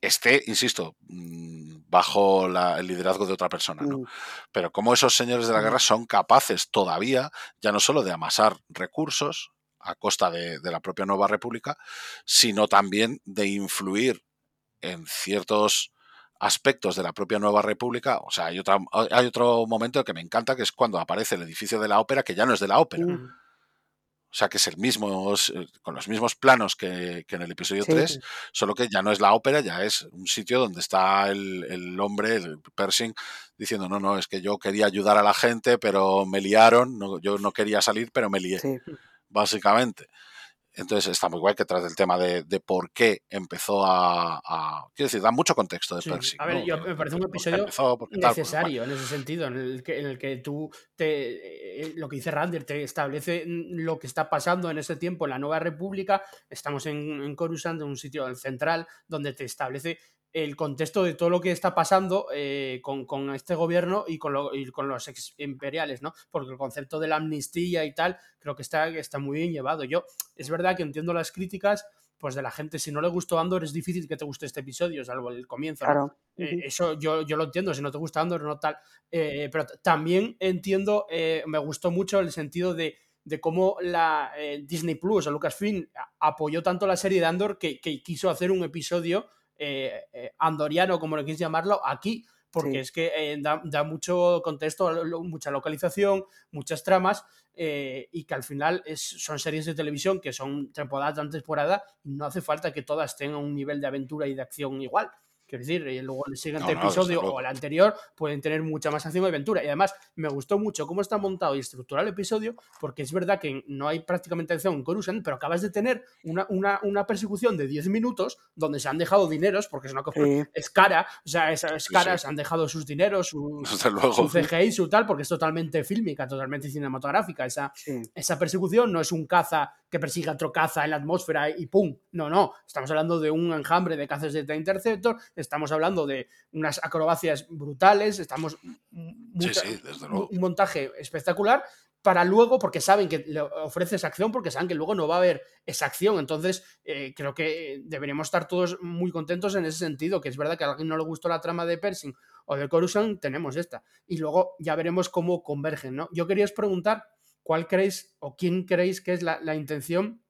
esté, insisto, mm, bajo la, el liderazgo de otra persona, ¿no? Pero cómo esos señores de la guerra son capaces todavía, ya no solo de amasar recursos a costa de, de la propia Nueva República, sino también de influir en ciertos aspectos de la propia Nueva República. O sea, hay, otra, hay otro momento que me encanta, que es cuando aparece el edificio de la ópera, que ya no es de la ópera. Mm. O sea, que es el mismo, con los mismos planos que, que en el episodio sí. 3, solo que ya no es la ópera, ya es un sitio donde está el, el, hombre, el Pershing, diciendo, no, no, es que yo quería ayudar a la gente, pero me liaron, no, yo no quería salir, pero me lié, sí. básicamente. Entonces está muy guay que tras el tema de, de por qué empezó a, a, Quiero decir, da mucho contexto de sí. A ver, ¿no? yo, me parece un episodio empezó, necesario tal, en ese sentido, en el que, en el que tú, te, eh, lo que dice Rander, te establece lo que está pasando en ese tiempo en la Nueva República. Estamos en, en Coruscant, en un sitio central, donde te establece el contexto de todo lo que está pasando eh, con, con, este gobierno y con, lo, y con, los ex imperiales, ¿no? Porque el concepto de la amnistía y tal, creo que está, está muy bien llevado. Yo, es verdad que entiendo las críticas, pues de la gente, si no le gustó Andor, es difícil que te guste este episodio, salvo el comienzo. ¿no? Claro. Eh, eso yo, yo lo entiendo, si no te gusta Andor, no tal. Eh, pero también entiendo, eh, me gustó mucho el sentido de de cómo la eh, Disney Plus o Lucasfilm apoyó tanto la serie de Andor que, que quiso hacer un episodio eh, eh, andoriano, como lo quieres llamarlo, aquí, porque es que eh, da, da, mucho contexto, mucha localización, muchas tramas, eh, y que al final es, son series de televisión que son temporada tras temporada y no hace falta que todas tengan un nivel de aventura y de acción igual. Quiero decir, y luego el siguiente episodio o el anterior pueden tener mucha más acción y aventura. Y además, me gustó mucho cómo está montado y estructurado el episodio, porque es verdad que no hay prácticamente acción en Coruscant, pero acabas de tener una, una, una, persecución de 10 minutos donde se han dejado dineros, porque es una cosa, es cara, o sea, es, cara, se han dejado sus dineros, su, su, CGI, su tal, porque es totalmente fílmica, totalmente cinematográfica. Esa, esa persecución no es un caza que persiga otro caza en la atmósfera y ¡pum! No, no, estamos hablando de un enjambre de cazas de Interceptor, estamos hablando de unas acrobacias brutales, estamos un montaje espectacular para luego, porque saben que le ofrece esa acción, porque saben que luego no va a haber esa acción. Entonces, eh, creo que deberíamos estar todos muy contentos en ese sentido, que es verdad que a alguien no le gustó la trama de Pershing o de Coruscant, tenemos esta. Y luego ya veremos cómo convergen, ¿no? Yo quería preguntar cuál creéis o quién creéis que es la, la intención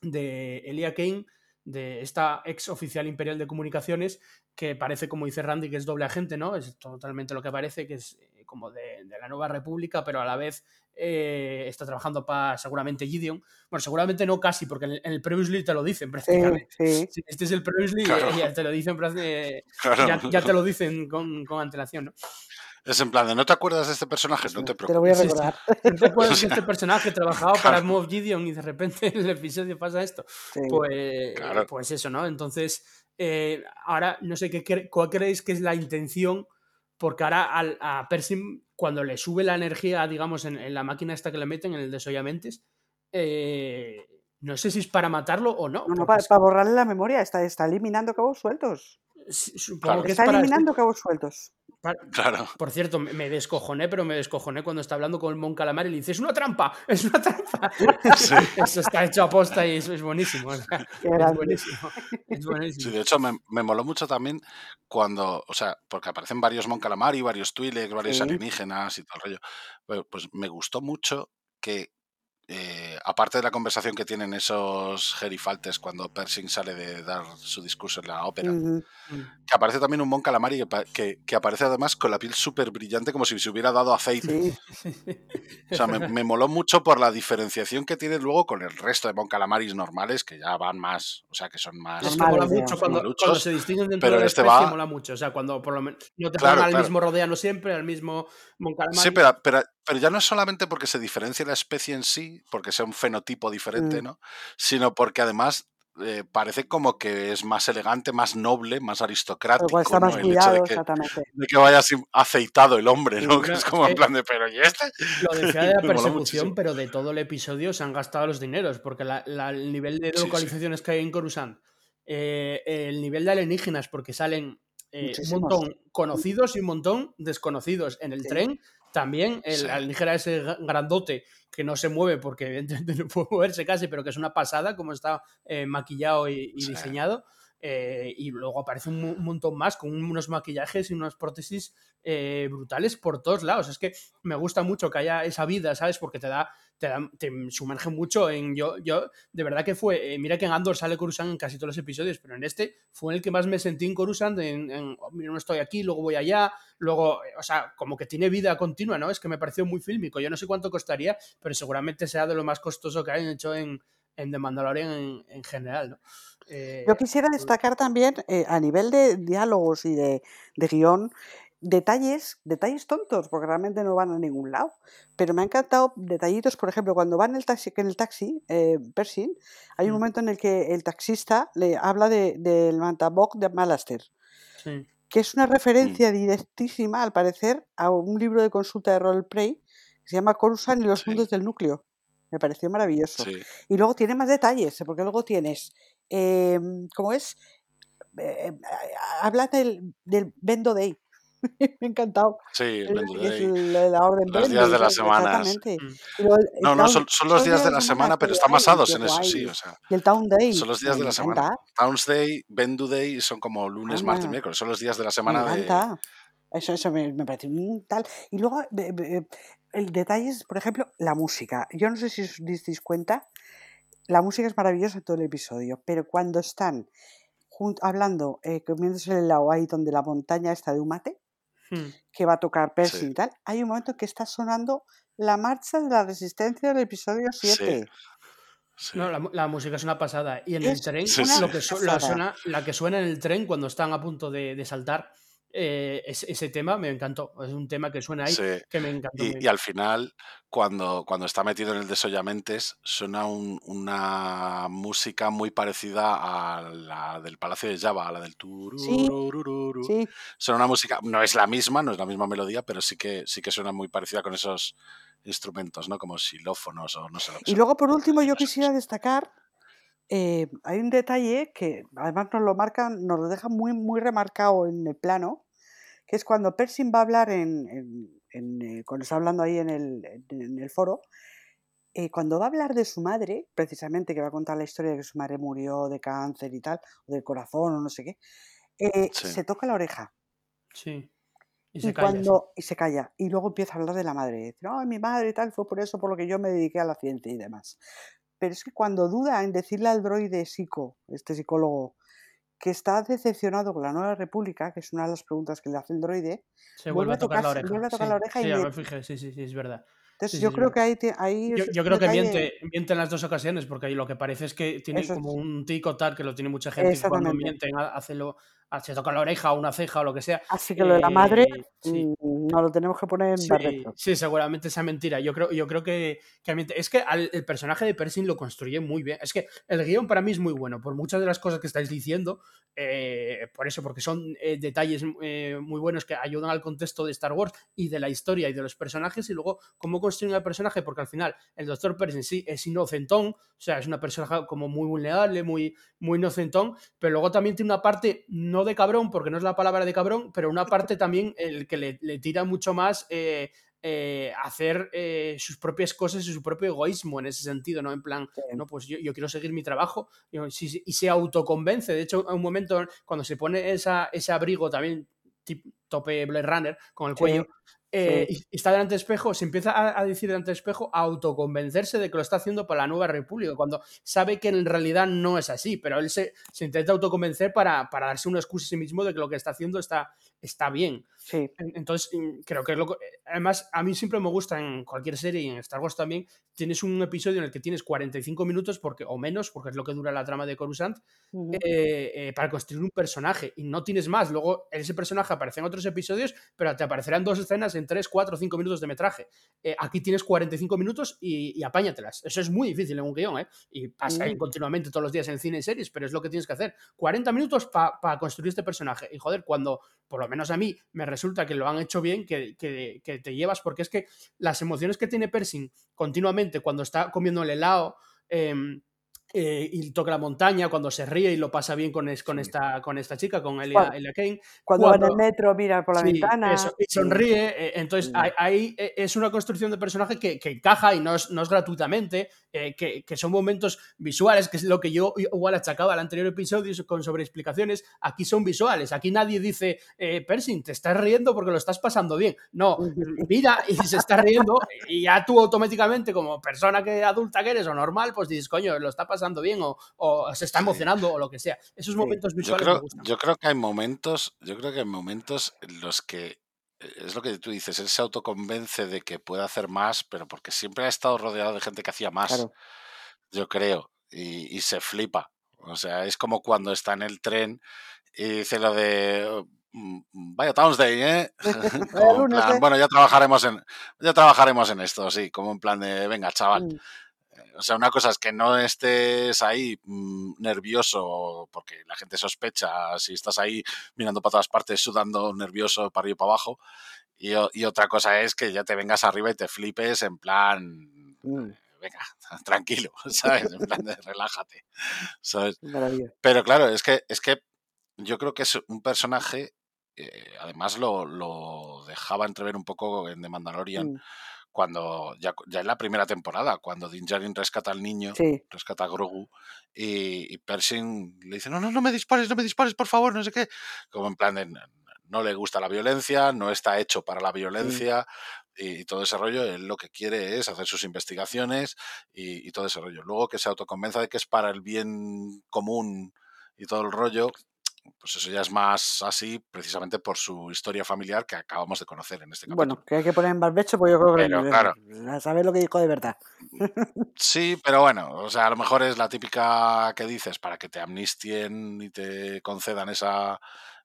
de Elia Kane de esta ex oficial imperial de comunicaciones que parece, como dice Randy, que es doble agente, ¿no? Es totalmente lo que parece, que es eh, como de, la nueva república, pero a la vez eh, está trabajando para seguramente Gideon. Bueno, seguramente no casi, porque en el, Previously te lo dicen prácticamente. este es el Previously, ya te lo dicen, ya, te lo dicen con, con antelación, ¿no? Es en plan de, ¿no te acuerdas de este personaje? No te preocupes. Te lo voy a recordar. ¿No te acuerdas de este personaje trabajaba para Moff Gideon y de repente en el episodio pasa esto? Pues, pues eso, ¿no? Entonces, eh, ahora no sé qué cuál creéis que es la intención, porque ahora a Persim, cuando le sube la energía, digamos, en, la máquina esta que le meten, en el desollamentes, eh, no sé si es para matarlo o no. No, no para, borrarle la memoria, está, está eliminando cabos sueltos. Supongo que está eliminando cabos sueltos. Claro. Por cierto, me descojoné, pero me descojoné cuando está hablando con el Mon Calamar y le dice: ¡Es una trampa! ¡Es una trampa! Eso está hecho a posta y eso es buenísimo. es buenísimo. Es buenísimo. Sí, de hecho, me, me, moló mucho también cuando, o sea, porque aparecen varios Mon Calamari, varios Twi'lek, varios alienígenas y todo el rollo. Pues me gustó mucho que eh, aparte de la conversación que tienen esos gerifaltes cuando Pershing sale de dar su discurso en la ópera, mm. que aparece también un Mon Calamari que, que, aparece además con la piel súper brillante como si se hubiera dado aceite. O sea, me, moló mucho por la diferenciación que tiene luego con el resto de Mon Calamaris normales que ya van más, o sea, que son más... Es que mola mucho cuando, se distinguen dentro pero de la este especie, mola mucho, o sea, cuando por lo menos no te claro, al mismo rodeano siempre, al mismo Mon Calamari. Sí, pero, pero pero ya no es solamente porque se diferencie la especie en sí, porque sea un fenotipo diferente, mm. ¿no? Sino porque además eh, parece como que es más elegante, más noble, más aristocrático. Está más ¿no? cuidado, de que, exactamente. De que vaya así aceitado el hombre, ¿no? que es como en plan de, pero ¿y este? Lo decía de la persecución, pero de todo el episodio se han gastado los dineros, porque la, el nivel de localizaciones que hay en Coruscant, eh, el nivel de alienígenas, porque salen eh, un montón conocidos y un montón desconocidos en el tren también el alienígena ese grandote que no se mueve porque evidentemente no puede moverse casi, pero que es una pasada como está eh, maquillado y, diseñado. Eh, y luego aparece un, montón más con unos maquillajes y unas prótesis eh, brutales por todos lados. Es que me gusta mucho que haya esa vida, ¿sabes? Porque te da, te, da, te sumerge mucho en. Yo, yo, de verdad que fue. mira que en Andor sale Coruscant en casi todos los episodios, pero en este fue el que más me sentí en Coruscant. En, oh, mira, no estoy aquí, luego voy allá, luego. O sea, como que tiene vida continua, ¿no? Es que me pareció muy fílmico. Yo no sé cuánto costaría, pero seguramente sea de lo más costoso que hayan hecho en, en The Mandalorian en, en general, ¿no? Eh, Yo quisiera destacar también, eh, a nivel de diálogos y de, de guion, detalles, detalles tontos, porque realmente no van a ningún lado. Pero me han encantado detallitos, por ejemplo, cuando van en el taxi, en el taxi eh, Pershing, hay un mm. momento en el que el taxista le habla del de, Mantabok de Malaster. Que es una referencia directísima, al parecer, a un libro de consulta de roleplay que se llama Coruscant y los mundos del núcleo. Me pareció maravilloso. Y luego tiene más detalles, porque luego tienes eh, ¿cómo es? Eh, habla del, del Bendo Day. Me ha encantado. Sí, la orden los días de la semana. Mm. No, no, son, son los días de la semana, pero están basados en eso, sí. O sea, y el Town Day. Son los días de la semana. Towns Day, Bendu Day son como lunes, martes y miércoles. Son los días de la semana. Me encanta. De... Eso, eso me, me parece un tal. Y luego, el detalle es, por ejemplo, la música. Yo no sé si os disteis cuenta la música es maravillosa todo el episodio, pero cuando están hablando, eh, comiéndose el helado ahí donde la montaña está de Humate, Hmm. que va a tocar Percy Sí. y tal, hay un momento que está sonando la marcha de la resistencia del episodio Sí. 7. Sí. No, la, la música es una pasada. Y en el tren, Sí, una sí. lo que su- la, pasada. suena, la que suena en el tren cuando están a punto de, de saltar, eh, ese, ese tema me encantó. Es un tema que suena ahí Sí. que me encantó. Y, y al final, cuando, cuando está metido en el desollamentes, suena un- una música muy parecida a la del Palacio de Java, a la del. Sí, Suena una música, no es la misma, no es la misma melodía, pero sí que, sí que suena muy parecida con esos instrumentos, ¿no? Como xilófonos o no sé lo que y luego por último yo quisiera destacar, eh, hay un detalle que además nos lo marcan, nos lo deja muy, muy remarcado en el plano, que es cuando Pershing va a hablar en, en- en, eh, cuando está hablando ahí en el, foro, eh, cuando va a hablar de su madre, precisamente que va a contar la historia de que su madre murió de cáncer y tal, o del corazón o no sé qué, eh, Sí. se toca la oreja. Sí. Y Y, se calla. sí. y se calla y luego empieza a hablar de la madre, y dice, no, mi madre y tal, fue por eso por lo que yo me dediqué a la ciencia y demás. Pero es que cuando duda en decirle al droide psico, este psicólogo, que está decepcionado con la nueva república, que es una de las preguntas que le hace el droide, Se vuelve vuelve a tocar la oreja. vuelve a tocar sí. la oreja y Sí, sí, sí, sí, es verdad. entonces Sí, yo creo que ahí, Yo, creo que miente, miente en las dos ocasiones, porque ahí lo que parece es que tiene Eso como un tico tal que lo tiene mucha gente que cuando mienten ha- hace lo- ha- se toca la oreja o una ceja o lo que sea. Así que lo de la madre Eh, sí. mm, no lo tenemos que poner en Sí, sí, seguramente esa mentira. Yo creo, yo creo que, que es que al- el personaje de Pershing lo construye muy bien. Es que el guion para mí es muy bueno por muchas de las cosas que estáis diciendo. eh, por eso, porque son eh, detalles muy buenos que ayudan al contexto de Star Wars y de la historia y de los personajes. Y luego, cómo construyen al personaje, porque al final el Dr. Pershing sí es inocentón, o sea, es una persona como muy vulnerable, muy, muy inocentón, pero luego también tiene una parte, no de cabrón, porque no es la palabra de cabrón, pero una parte también el que le, le tira mucho más eh, eh, hacer eh, sus propias cosas y su propio egoísmo en ese sentido, ¿no? En plan, Sí. no, pues yo, yo quiero seguir mi trabajo y, se autoconvence. De hecho, a un momento cuando se pone esa, ese abrigo también tip- tope Blade Runner con el Sí, cuello, eh, y está delante del espejo, se empieza a, decir delante del espejo, a autoconvencerse de que lo está haciendo para la nueva república, cuando sabe que en realidad no es así, pero él se, se intenta autoconvencer para, para darse una excusa a sí mismo de que lo que está haciendo está, está bien. Sí, En- Entonces, mm, creo que es lo que- Además, a mí siempre me gusta en cualquier serie y en Star Wars también, tienes un episodio en el que tienes 45 minutos porque, o menos, porque es lo que dura la trama de Coruscant, eh, eh, para construir un personaje y no tienes más. Luego ese personaje aparece en otros episodios, pero te aparecerán dos escenas en 3, 4, 5 minutos de metraje. Eh, aquí tienes 45 minutos y, y apáñatelas. Eso es muy difícil en un guion, ¿eh? Y pasa ahí Mm. continuamente todos los días en cine y series, pero es lo que tienes que hacer. 40 minutos para construir este personaje. Y joder, cuando por lo menos a mí me resulta que lo han hecho bien, que, que- que te llevas, porque es que las emociones que tiene Pershing continuamente cuando está comiendo el helado. em, eh, y toca la montaña, cuando se ríe y lo pasa bien con, es- con, esta, con esta chica, con Elia, Cuando- Elia Kane. Cuando va en el cuando- metro, mira por la Sí, ventana. eso, y sonríe. eh, Entonces, Sí. ahí, ahí, eh, es una construcción de personaje que, que encaja y no es, no es gratuitamente, eh, que, que son momentos visuales, que es lo que yo igual achacaba al anterior episodio con sobre explicaciones. Aquí son visuales. Aquí nadie dice, eh, Pershing, te estás riendo porque lo estás pasando bien. No, mira y se está riendo y ya tú automáticamente como persona que adulta que eres o normal, pues dices, coño, lo está pasando bien o, o se está Sí. emocionando o lo que sea. Esos Sí. momentos Yo visuales me creo, gustan. yo creo que hay momentos, yo creo que hay momentos en los que eh, es lo que tú dices, él se autoconvence de que puede hacer más, pero porque siempre ha estado rodeado de gente que hacía más, Claro. yo creo, y, y se flipa. O sea, es como cuando está en el tren y dice lo de "Mm, vaya Townsday, ¿eh? Como en lunes, plan, ¿eh? bueno, ya trabajaremos en, ya trabajaremos en esto, sí, como en plan de venga, chaval. Mm, O sea, una cosa es que no estés ahí mm, nervioso porque la gente sospecha si estás ahí mirando para todas partes, sudando nervioso para arriba y para abajo. Y, y otra cosa es que ya te vengas arriba y te flipes en plan, mm, venga, tranquilo, ¿sabes? En plan de relájate, ¿sabes? Pero claro, es que, es que yo creo que es un personaje, eh, además lo, lo dejaba entrever un poco en The Mandalorian, Mm, cuando ya, ya en la primera temporada, cuando Din Djarin rescata al niño, Sí, rescata a Grogu, y, y Pershing le dice, no, no, no me dispares, no me dispares, por favor, no sé qué. Como en plan de, "No- le gusta la violencia, no está hecho para la violencia, y, y todo ese rollo, él lo que quiere es hacer sus investigaciones y, y todo ese rollo. Luego que se autoconvenza de que es para el bien común y todo el rollo, pues eso ya es más así precisamente por su historia familiar que acabamos de conocer en este capítulo. Bueno, que hay que poner en barbecho, pues yo creo que Pero, claro. a saber lo que dijo de verdad. Sí, pero bueno, o sea, a lo mejor es la típica que dices para que te amnistien y te concedan esa,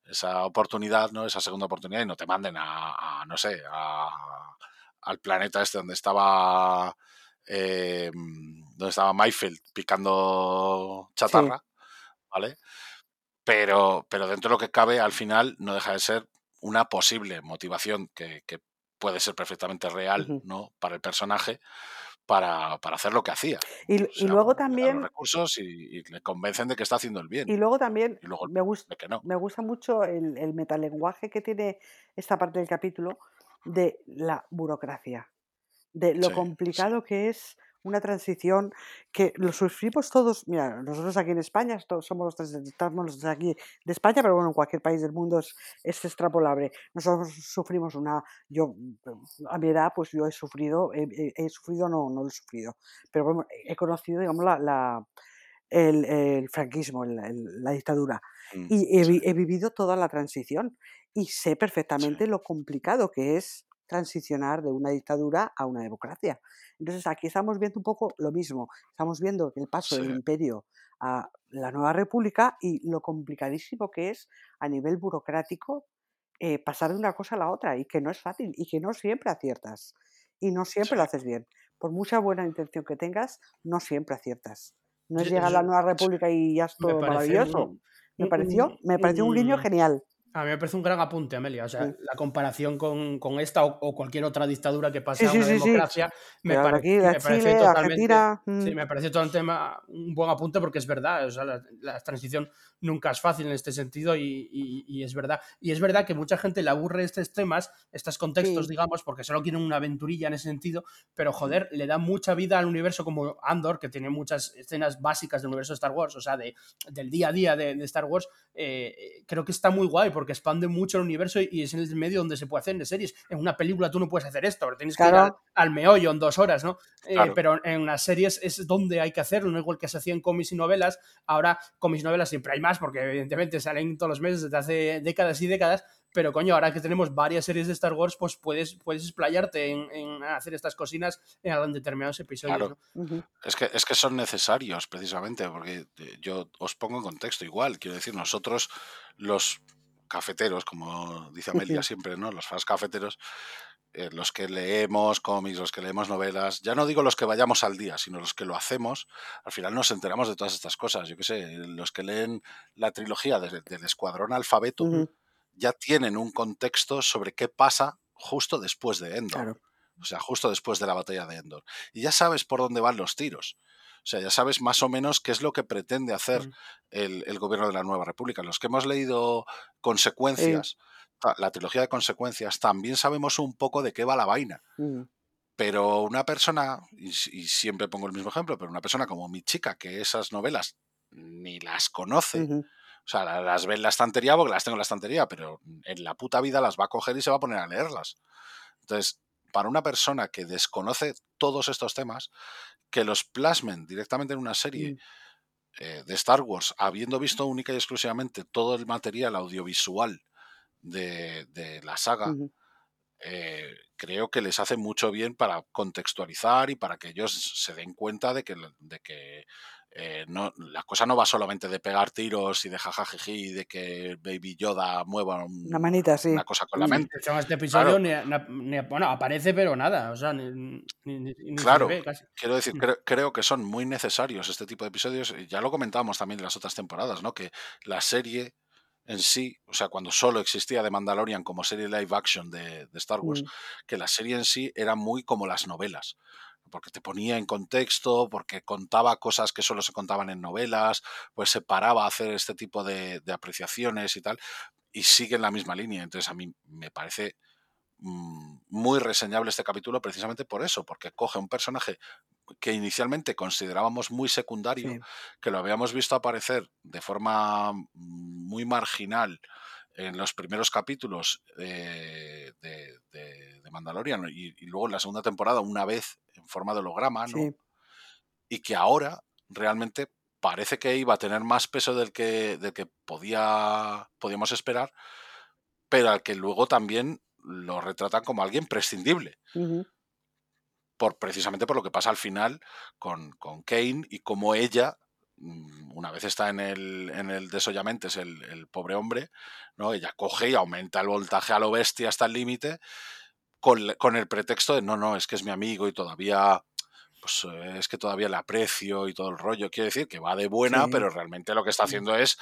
esa oportunidad, ¿no? Esa segunda oportunidad y no te manden a, a, no sé, a, al planeta este donde estaba eh, donde estaba Mayfield picando chatarra, ¿vale? Pero, pero dentro de lo que cabe, al final no deja de ser una posible motivación que, que puede ser perfectamente real, Ujú. ¿no? Para el personaje, para, para hacer lo que hacía. Y, O y sea, luego le dan también, los recursos y, y le convencen de que está haciendo el bien. y luego también Y luego me gusta, que no. me gusta mucho el, el metalenguaje que tiene esta parte del capítulo de la burocracia, de lo Sí, sí. complicado que es una transición que lo sufrimos todos. Mira, nosotros aquí en España esto- somos los tres, estamos los tres aquí de España, pero bueno, en cualquier país del mundo es, es extrapolable. Nosotros sufrimos una, yo a mi edad, pues yo he sufrido, he, he- he sufrido, no, no lo he sufrido, pero bueno, he conocido, digamos, la, la- el, el franquismo, el- el- la dictadura. Mm, Y he, sí, he vivido toda la transición y sé sí. perfectamente lo complicado que es transicionar de una dictadura a una democracia. Entonces aquí estamos viendo un poco lo mismo. Estamos viendo el paso del imperio a la nueva república y lo complicadísimo que es a nivel burocrático eh, pasar de una cosa a la otra y que no es fácil y que no siempre aciertas y no siempre lo haces bien. Por mucha buena intención que tengas, no siempre aciertas. No es llegar a la nueva república y ya es todo maravilloso. un, Me pareció, un- me pareció un guiño genial. A mí me parece un gran apunte, Amelia. O sea, Sí, la comparación con, con esta o, o cualquier otra dictadura que pase sí, a una democracia me, Pero pare- aquí, la me parece totalmente. Mm, me parece todo el tema un buen apunte porque es verdad. O sea, la, la transición nunca es fácil en este sentido y, y- y es verdad. Y es verdad que mucha gente le aburre estos temas, estos contextos, digamos, porque solo quieren una aventurilla en ese sentido, pero Mm, joder, le da mucha vida al universo como Andor, que tiene muchas escenas básicas del universo de Star Wars, o sea, de, del día a día de, de Star Wars. eh, creo que está muy guay porque expande mucho el universo y, y es en el medio donde se puede hacer en series. En una película tú no puedes hacer esto, pero tienes que ir al, meollo en dos horas, ¿no? Eh, pero en las series es donde hay que hacerlo, no igual que se hacía en cómics y novelas. Ahora, cómics y novelas siempre hay más, porque evidentemente salen todos los meses desde hace décadas y décadas. Pero coño, ahora que tenemos varias series de Star Wars, pues puedes, puedes explayarte en, en hacer estas cocinas en determinados episodios. Claro. Es que, es que son necesarios precisamente, porque eh, yo os pongo en contexto igual. Quiero decir, nosotros los cafeteros, como dice Amelia siempre, ¿no? Los fans cafeteros, eh, los que leemos cómics, los que leemos novelas, ya no digo los que vayamos al día, sino los que lo hacemos, al final nos enteramos de todas estas cosas. Yo qué sé, los que leen la trilogía de- del Escuadrón Alfabeto ya tienen un contexto sobre qué pasa justo después de Endor. Claro. O sea, justo después de la batalla de Endor. Y ya sabes por dónde van los tiros. O sea, ya sabes más o menos qué es lo que pretende hacer Mm. el, el gobierno de la Nueva República. Los que hemos leído Consecuencias, la trilogía de Consecuencias, también sabemos un poco de qué va la vaina. ujú, Pero una persona, y, siempre pongo el mismo ejemplo, pero una persona como mi chica, que esas novelas ni las conoce, o sea, la- las ve en la estantería porque las tengo en la estantería, pero en la puta vida las va a coger y se va a poner a leerlas. Entonces, para una persona que desconoce todos estos temas, que los plasmen directamente en una serie Mm, eh, de Star Wars, habiendo visto única y exclusivamente todo el material audiovisual de, de la saga, eh, creo que les hace mucho bien para contextualizar y para que ellos se den cuenta de que, de que eh, no, la cosa no va solamente de pegar tiros y de jajajiji y de que Baby Yoda mueva un- Una manita, sí. una cosa con la mente. En este episodio Claro. ni, ni- bueno, aparece, pero nada. O sea, ni, ni- ni- ni Claro, se ve casi. quiero decir, Mm. creo, creo que son muy necesarios este tipo de episodios. y Ya lo comentábamos también en las otras temporadas, ¿no? Que la serie en sí, o sea, cuando solo existía The Mandalorian como serie live action de, de Star Wars, Mm, que la serie en sí era muy como las novelas, porque te ponía en contexto, porque contaba cosas que solo se contaban en novelas, pues se paraba a hacer este tipo de, de apreciaciones y tal, y sigue en la misma línea. Entonces a mí me parece mm, muy reseñable este capítulo precisamente por eso, porque coge un personaje que inicialmente considerábamos muy secundario, sí. que lo habíamos visto aparecer de forma mm, muy marginal en los primeros capítulos eh, de, de- de Mandalorian y, y luego en la segunda temporada una vez en forma de holograma, ¿no? Sí. Y que ahora realmente parece que iba a tener más peso del que, del que podía, podíamos esperar, pero al que luego también lo retratan como alguien prescindible. Por, precisamente por lo que pasa al final con, con Kane y como ella, mm, una vez está en el, en el desollamento, es el, el pobre hombre, ¿no? Ella coge y aumenta el voltaje a lo bestia hasta el límite, con, el pretexto de no, no, es que es mi amigo y todavía. Pues eh, es que todavía le aprecio y todo el rollo. Quiere decir que va de buena, Sí. pero realmente lo que está haciendo es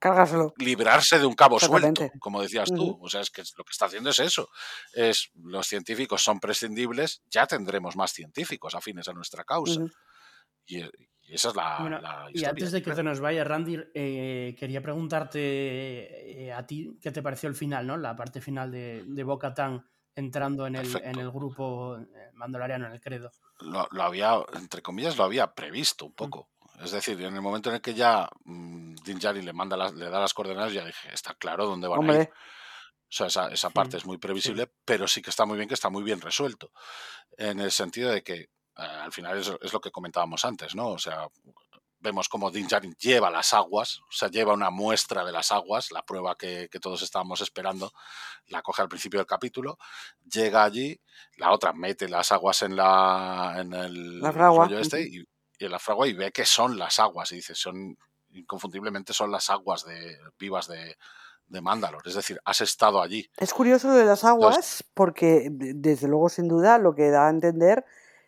Cárgaselo. librarse de un cabo suelto, como decías tú. O sea, es que lo que está haciendo es eso. Es los científicos son prescindibles, ya tendremos más científicos afines a nuestra causa. Ujú. y, y esa es la, Bueno, la y historia. antes de que se nos vaya, Randy, eh, quería preguntarte eh, a ti qué te pareció el final, ¿no? La parte final de, de Boca Tan entrando en el, en el grupo eh, mandaloriano, en el credo. Lo, lo había, entre comillas, lo había previsto un poco. Es decir, en el momento en el que ya mm, Din Djarin le manda las- le da las coordenadas, ya dije, está claro dónde van a ir. Hombre, O sea, esa, esa Mm, parte es muy previsible, pero sí que está muy bien, que está muy bien resuelto. En el sentido de que eh, al final es, es lo que comentábamos antes, ¿no? O sea, vemos como Din Djarin lleva las aguas, o sea, lleva una muestra de las aguas, la prueba que, que todos estábamos esperando, la coge al principio del capítulo, llega allí, la otra mete las aguas en, la, en el La fragua, este y, y en la fragua y ve que son las aguas, y dice, son inconfundiblemente son las aguas de, vivas de, de Mandalor, es decir, has estado allí. es curioso lo de las aguas porque de- desde luego sin duda lo que da a entender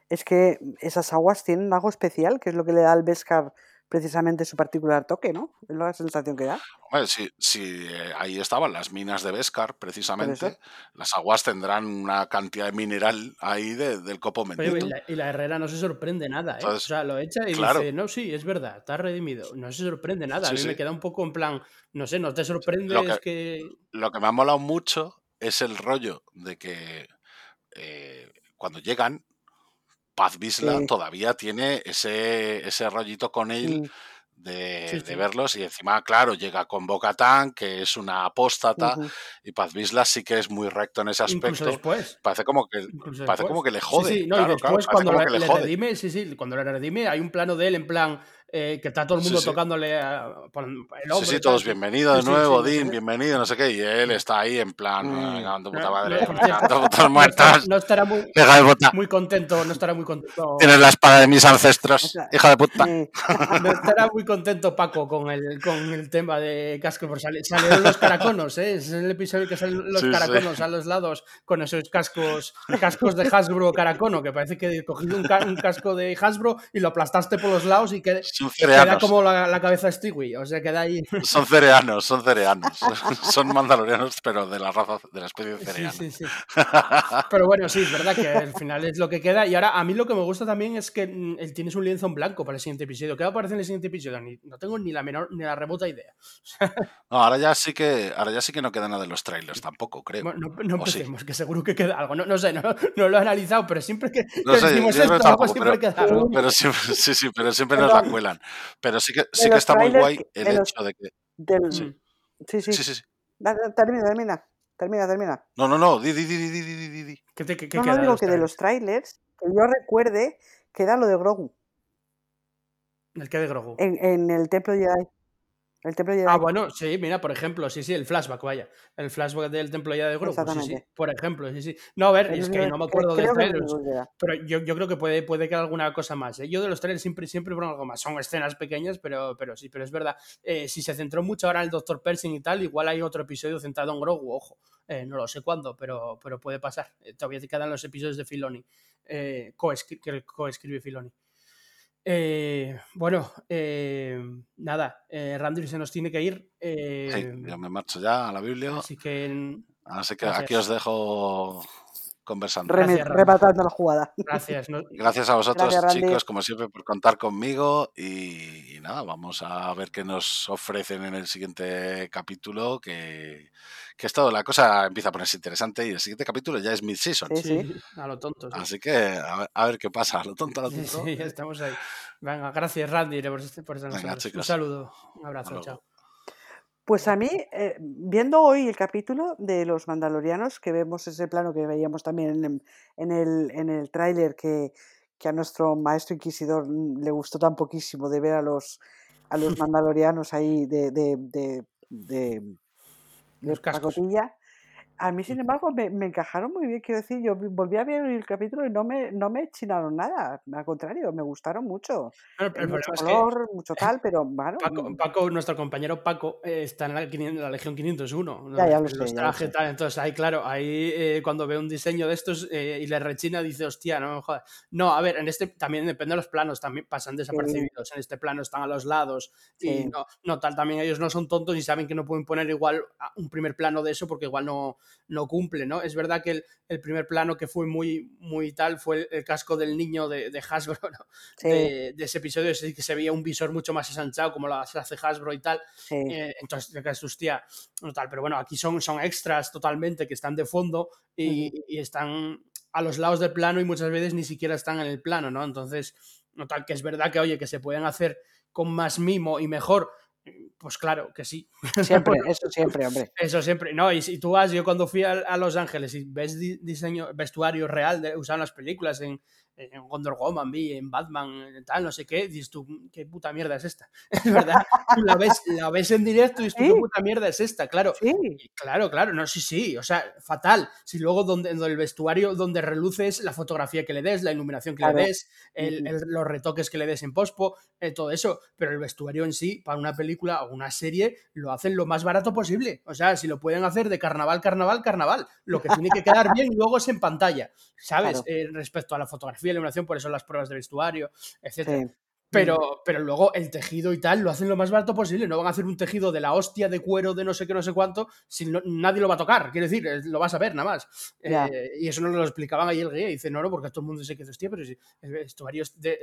es que esas aguas tienen algo especial, que es lo que le da al Beskar precisamente su particular toque, ¿no? Es la sensación que da. Hombre, si, si, eh, ahí estaban las minas de Beskar, precisamente, las aguas tendrán una cantidad de mineral ahí de- del copo Oye, bendito. y, la, y la Herrera no se sorprende nada, ¿eh? Entonces, o sea, lo echa y claro. dice, no, sí, es verdad, está redimido. No se sorprende nada. a Sí, mí me sí. queda un poco en plan, no sé, no te sorprende, Lo que- es que... Lo que me ha molado mucho es el rollo de que eh, cuando llegan, Paz Sí. todavía tiene ese, ese rollito con él de, Sí, de verlos y encima, claro, llega con Bocatán, que es una apóstata, y Paz Vizla sí que es muy recto en ese Incluso aspecto. después. Parece como que Incluso parece después. como que le jode. sí, no, claro, y después cuando como le, que le le jode. redime, sí, sí, cuando le redime hay un plano de él en plan eh, que está todo el Sí, mundo sí. tocándole a- por el Sí, hombro. sí, y todos bienvenidos de Sí, sí, nuevo, sí, Dean, bienvenido, no sé qué, y él está ahí en plan, Mm. "Venga, tu puta No, madre, putas no estará, muertas, no estará muy, hija de puta, muy contento, no estará muy contento. tienes la espada de mis ancestros, hija de puta. eh, No estará muy contento Paco con el, con el tema de casco, porque sale- salieron los caraconos, ¿eh? Es el episodio que salen los Sí, sí. caraconos a los lados con esos cascos, cascos de Hasbro caracono, que parece que cogido un, ca- un casco de Hasbro y lo aplastaste por los lados y que, Son queda cereanos, como la, la cabeza de Stewie, o sea, queda ahí. son cereanos, son cereanos, son mandalorianos, pero de la raza, de la especie de Sí, cereano. sí, sí. Pero bueno, sí, es verdad que al final es lo que queda. Y ahora, a mí lo que me gusta también es que mm, él tienes un lienzo en blanco para el siguiente episodio. ¿Qué va a aparecer en el siguiente episodio? Ni- no tengo ni la menor, ni la remota idea. No, ahora ya sí que, ahora ya sí que no queda nada de los trailers tampoco, creo. Bueno, no, no ¿O sí? empecemos, que seguro que queda algo. No, no sé, no, no lo he analizado, pero siempre que, No sé, decimos esto, algo siempre pero, queda algo. pero siempre, sí, sí, pero siempre nos la Perdón. Pero sí que, sí que está muy guay el hecho de que. Sí. Sí, sí. sí, sí. Termina, termina. Termina, termina. No, no, no, di, di, di, di, di, di. ¿Qué no, no digo que de los trailers, que yo recuerde, queda lo de Grogu. ¿El qué de Grogu? En, el Templo Jedi. El templo Jedi. Ah, bueno, sí, mira, por ejemplo, sí, sí, el flashback, vaya. El flashback del templo ya de Grogu, sí, sí. Por ejemplo, sí, sí. No, a ver, es que no me acuerdo del creo que trailer. no queda. Pero yo, yo creo que puede, puede quedar alguna cosa más. ¿eh? Yo de los trailers siempre, siempre pongo algo más. Son escenas pequeñas, pero, pero sí, pero es verdad. Eh, si se centró mucho ahora en el Dr. Pershing y tal, igual hay otro episodio centrado en Grogu, ojo. Eh, no lo sé cuándo, pero, pero puede pasar. Eh, todavía te quedan los episodios de Filoni. Eh, que coescribe Filoni. Eh, bueno, eh, nada, eh, Randy se nos tiene que ir. eh, Sí, yo me marcho ya a la Biblia. así que Así que gracias. aquí os dejo conversando. Gracias, Randy. rematando la jugada. gracias. ¿no? Gracias a vosotros, Gracias, Randy. chicos, como siempre, por contar conmigo. Y, y nada, vamos a ver qué nos ofrecen en el siguiente capítulo. Que, que esto, la cosa empieza a ponerse interesante. Y el siguiente capítulo ya es mid-season. Sí, sí. Sí, a lo tonto. sí. Así que a ver, a ver qué pasa. Lo tonto, lo Sí, tonto. sí, estamos ahí. Venga, gracias Randy por, este- por estar con Venga, nosotros. Un saludo, un abrazo, chao. Pues a mí, eh, viendo hoy el capítulo de los Mandalorianos, que vemos ese plano que veíamos también en, el- en el, en el tráiler que, que a nuestro maestro inquisidor mm, le gustó tan poquísimo de ver a los a los mandalorianos ahí de, de, de, de, de Los cascos. pacotilla. A mí, sin embargo, me, me encajaron muy bien. Quiero decir, yo volví a ver el capítulo y no me, no me chinaron nada. Al contrario, me gustaron mucho. Eh, mucho problema es que color, mucho tal, pero bueno. Paco, mm, Paco, nuestro compañero Paco, eh, está en la, 500 la Legión 501. ¿no? Ya, ya lo En sé, Los trajes, tal. Entonces, ahí, claro, ahí eh, cuando ve un diseño de estos eh, y le rechina, dice, hostia, no me jodas. No, a ver, en este también depende de los planos, también pasan desapercibidos. En este plano están a los lados y no, no tal, también ellos no son tontos y saben que no pueden poner igual un primer plano de eso porque igual no, no cumple, ¿no? Es verdad que el, el primer plano que fue muy, muy tal fue el, el casco del niño de, de Hasbro, ¿no? Sí, de, de ese episodio, sí que se veía un visor mucho más ensanchado, como lo hace Hasbro y tal. sí. Eh, entonces, te quedas, hostia, no tal. Pero bueno, aquí son, son extras totalmente que están de fondo y, y están a los lados del plano y muchas veces ni siquiera están en el plano, ¿no? Entonces, no tal, que es verdad que, oye, que se pueden hacer con más mimo y mejor. Pues claro que sí. Siempre, eso siempre, hombre. Eso siempre, no, y si tú vas, yo cuando fui a, a Los Ángeles y ves di- diseño, vestuario real de usar en las películas, en, en Wonder Woman, vi, en Batman, en tal, no sé qué, dices tú, qué puta mierda es esta. Es verdad, tú la ves, la ves en directo y dices tú, Sí. qué puta mierda es esta, claro. Sí, Y Claro, claro, no, sí, sí, o sea, fatal. Si luego donde, donde el vestuario donde reluces la fotografía que le des, la iluminación que Claro. le des, el- Ujú. el- los retoques que le des en pospo, eh, todo eso, pero el vestuario en sí, para una película o una serie, lo hacen lo más barato posible. O sea, si lo pueden hacer de carnaval, carnaval, carnaval. Lo que tiene que quedar bien luego es en pantalla, ¿sabes? Claro. Eh, respecto a la fotografía, la iluminación, por eso las pruebas de vestuario, sí. Pero, pero luego el tejido y tal lo hacen lo más barato posible. No van a hacer un tejido de la hostia de cuero de no sé qué, no sé cuánto, si no- nadie lo va a tocar. Quiero decir, eh, lo vas a ver nada más. Eh, y eso no lo explicaban ahí el guía. Dice, no, no, porque todo el mundo se queda, hostia, pero si vestuario es de,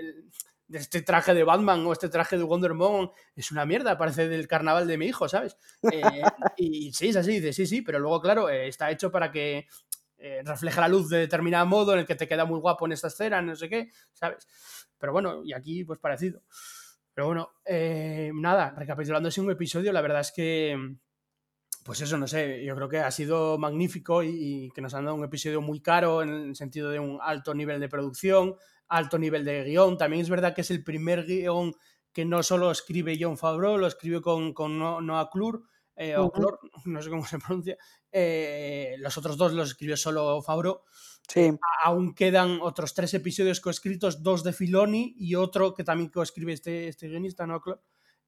de este traje de Batman o este traje de Wonder Woman es una mierda, parece del carnaval de mi hijo, ¿sabes? Eh, y sí, es así, dice, sí, sí, pero luego, claro, eh, está hecho para que eh, refleje la luz de determinado modo en el que te queda muy guapo en esta escena, no sé qué, ¿sabes? Pero bueno, y aquí pues parecido. Pero bueno, eh, nada, recapitulando así un episodio, la verdad es que, pues eso, no sé, yo creo que ha sido magnífico y, que nos han dado un episodio muy caro en el sentido de un alto nivel de producción, alto nivel de guion. También es verdad que es el primer guion que no solo escribe John Favreau, lo escribe con, con No- Noah Clur, eh, o. Clor, no sé cómo se pronuncia. Eh, los otros dos los escribió solo Favreau Sí, aún quedan otros tres episodios coescritos, dos de Filoni y otro que también coescribe este, este guionista, ¿no? Clo-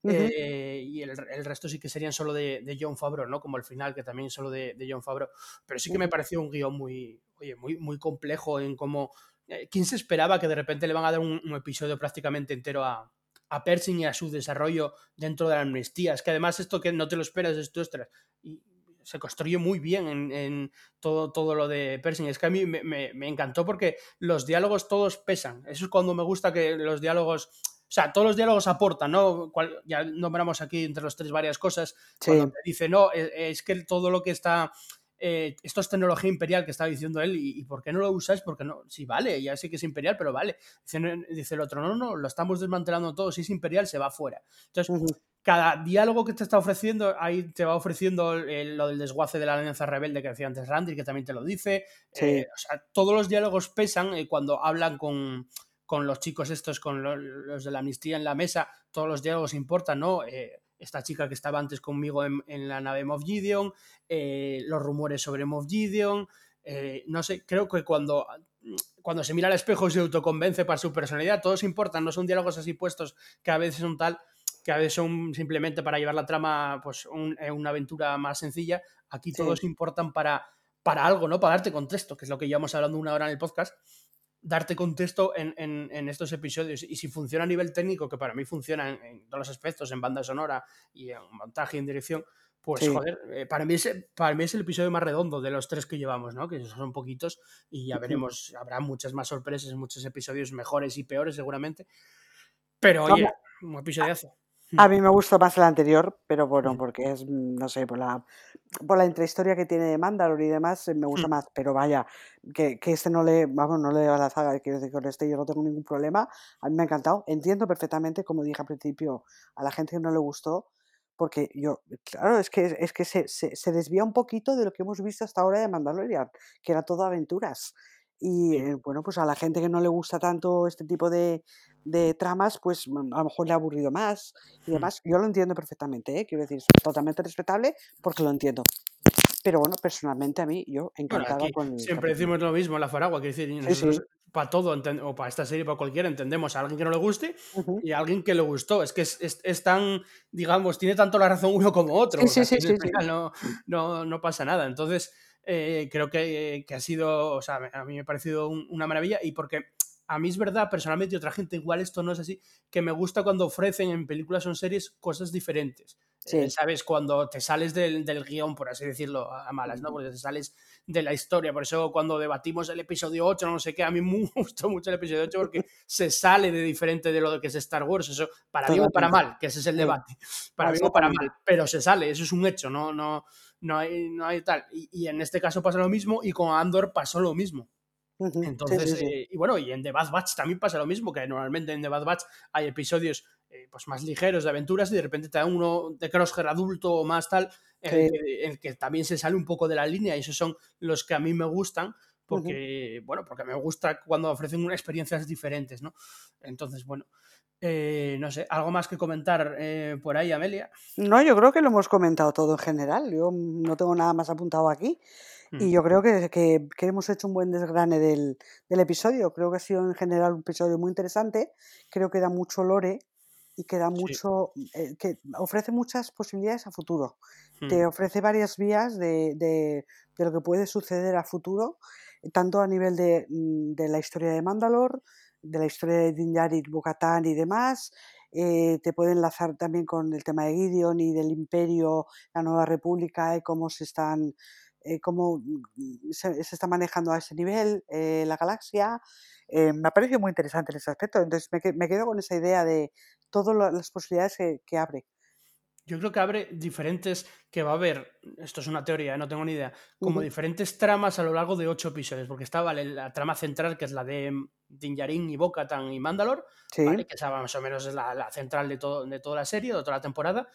Ujú. Eh, y el, el resto sí que serían solo de, de John Favreau, ¿no? Como el final, que también es solo de, de John Favreau. Pero sí que me pareció un guion muy, oye, muy, muy complejo en cómo... eh, ¿Quién se esperaba que de repente le van a dar un, un episodio prácticamente entero a, a Pershing y a su desarrollo dentro de la amnistía? Es que además esto que no te lo esperas, esto, ostras, y se construye muy bien en, en todo, todo lo de Pershing. Es que a mí me, me- me encantó porque los diálogos todos pesan. Eso es cuando me gusta que los diálogos... O sea, todos los diálogos aportan, ¿no? Cual- ya nombramos aquí entre los tres varias cosas. sí, Cuando te dice, no, es, es que todo lo que está... eh, esto es tecnología imperial que estaba diciendo él y, y ¿por qué no lo usas? Porque no, sí vale, ya sé que es imperial, pero vale. Dice, no- dice el otro, no, no, lo estamos desmantelando todo, si es imperial se va fuera. Entonces, cada diálogo que te está ofreciendo, ahí te va ofreciendo el- lo del desguace de la alianza rebelde que decía antes Randy, que también te lo dice. Sí. Eh, o sea, todos los diálogos pesan eh, cuando hablan con, con los chicos estos, con lo- los, de la amnistía en la mesa, todos los diálogos importan, ¿no? Eh, esta chica que estaba antes conmigo en, en la nave Moff Gideon, eh, los rumores sobre Moff Gideon, eh, no sé, creo que cuando, cuando se mira al espejo y se autoconvence para su personalidad, todos importan, no son diálogos así puestos que a veces son tal que a veces son simplemente para llevar la trama, pues un- eh, una aventura más sencilla. Aquí Sí. todos importan para, para algo, ¿no? Para darte contexto, que es lo que llevamos hablando una hora en el podcast. Darte contexto en, en- en estos episodios. Y si funciona a nivel técnico, que para mí funciona en, en todos los aspectos, en banda sonora y en montaje y en dirección, pues Sí. joder, eh, para, mí es, para mí es el episodio más redondo de los tres que llevamos, ¿no? Que son poquitos y ya veremos, habrá muchas más sorpresas, muchos episodios mejores y peores seguramente. Pero Vamos. oye, un episodiazo. A mí me gusta más el anterior, pero bueno, porque es, mm, no sé, por la, por la intrahistoria que tiene de Mandalore y demás, eh, me gusta Mm. más. Pero vaya, que, que este no le, vamos, no le va a la zaga, quiero decir, con este yo no tengo ningún problema. A mí me ha encantado. Entiendo perfectamente, como dije al principio, a la gente que no le gustó, porque yo, claro, es que, es que se, se, se desvía un poquito de lo que hemos visto hasta ahora de Mandalorian, que era todo aventuras. Y eh, bueno, pues a la gente que no le gusta tanto este tipo de, de tramas, pues mm, a lo mejor le ha aburrido más y Hmm. demás. Yo lo entiendo perfectamente, ¿eh? quiero decir, es totalmente respetable porque lo entiendo. Pero bueno, personalmente a mí, yo Bueno, encantada aquí con siempre decimos lo mismo la Faragua, que decir, y Sí, sí. nosotros para todo, o para esta serie, para cualquiera, entendemos a alguien que no le guste Ujú. y a alguien que le gustó. Es que es, es- es tan, digamos, tiene tanto la razón uno como otro, Sí, sí, aquí sí, sí, sí. no, no, no pasa nada. Entonces, eh, creo que, que ha sido, o sea, a mí me ha parecido un- una maravilla y porque a mí es verdad, personalmente, y otra gente igual esto no es así, que me gusta cuando ofrecen en películas o en series cosas diferentes. Sí. Eh, ¿Sabes? Cuando te sales del, del guion, por así decirlo, a malas, ¿no? Porque te sales de la historia. Por eso cuando debatimos el episodio 8, no sé qué, a mí me gustó mucho el episodio 8 porque se sale de diferente de lo que es Star Wars. Eso, para bien o para mal, que ese es el debate. Para bien o para mal, pero se sale, eso es un hecho, no, no, no, hay, no hay tal. Y, y en este caso pasa lo mismo y con Andor pasó lo mismo. Ujú. Sí, Entonces, sí, sí. eh, y bueno, y en The Bad Batch también pasa lo mismo, que normalmente en The Bad Batch hay episodios eh, pues más ligeros de aventuras y de repente te da uno de Crosshair adulto o más tal, en, el que, en el que también se sale un poco de la línea y esos son los que a mí me gustan porque, bueno, porque me gusta cuando ofrecen unas experiencias diferentes, ¿no? Entonces, bueno, eh, no sé, ¿algo más que comentar eh, por ahí, Amelia? No, yo creo que lo hemos comentado todo en general. Yo no tengo nada más apuntado aquí. Mm. Y yo creo que, que- que hemos hecho un buen desgrane del, del episodio. Creo que ha sido en general un episodio muy interesante. Creo que da mucho lore y que da Sí. mucho. eh, que ofrece muchas posibilidades a futuro. Mm. Te ofrece varias vías de, de- de lo que puede suceder a futuro, tanto a nivel de, mm, de la historia de Mandalore, de la historia de Din Djarin, Bo-Katan y demás. eh, te puede enlazar también con el tema de Gideon y del Imperio, la Nueva República y cómo se están eh, cómo mm, se, se está manejando a ese nivel eh, la galaxia. Eh, me ha parecido muy interesante en ese aspecto. Entonces me, me quedo con esa idea de todas la- las posibilidades que, que abre. Yo creo que abre diferentes, que va a haber, esto es una teoría, ¿eh? no tengo ni idea, como diferentes tramas a lo largo de ocho episodios, porque está, vale, la trama central, que es la de Din Djarin y Bo-Katan y Mandalore, Sí, ¿vale? que esa más o menos es la, la central de, todo, de toda la serie, de toda la temporada.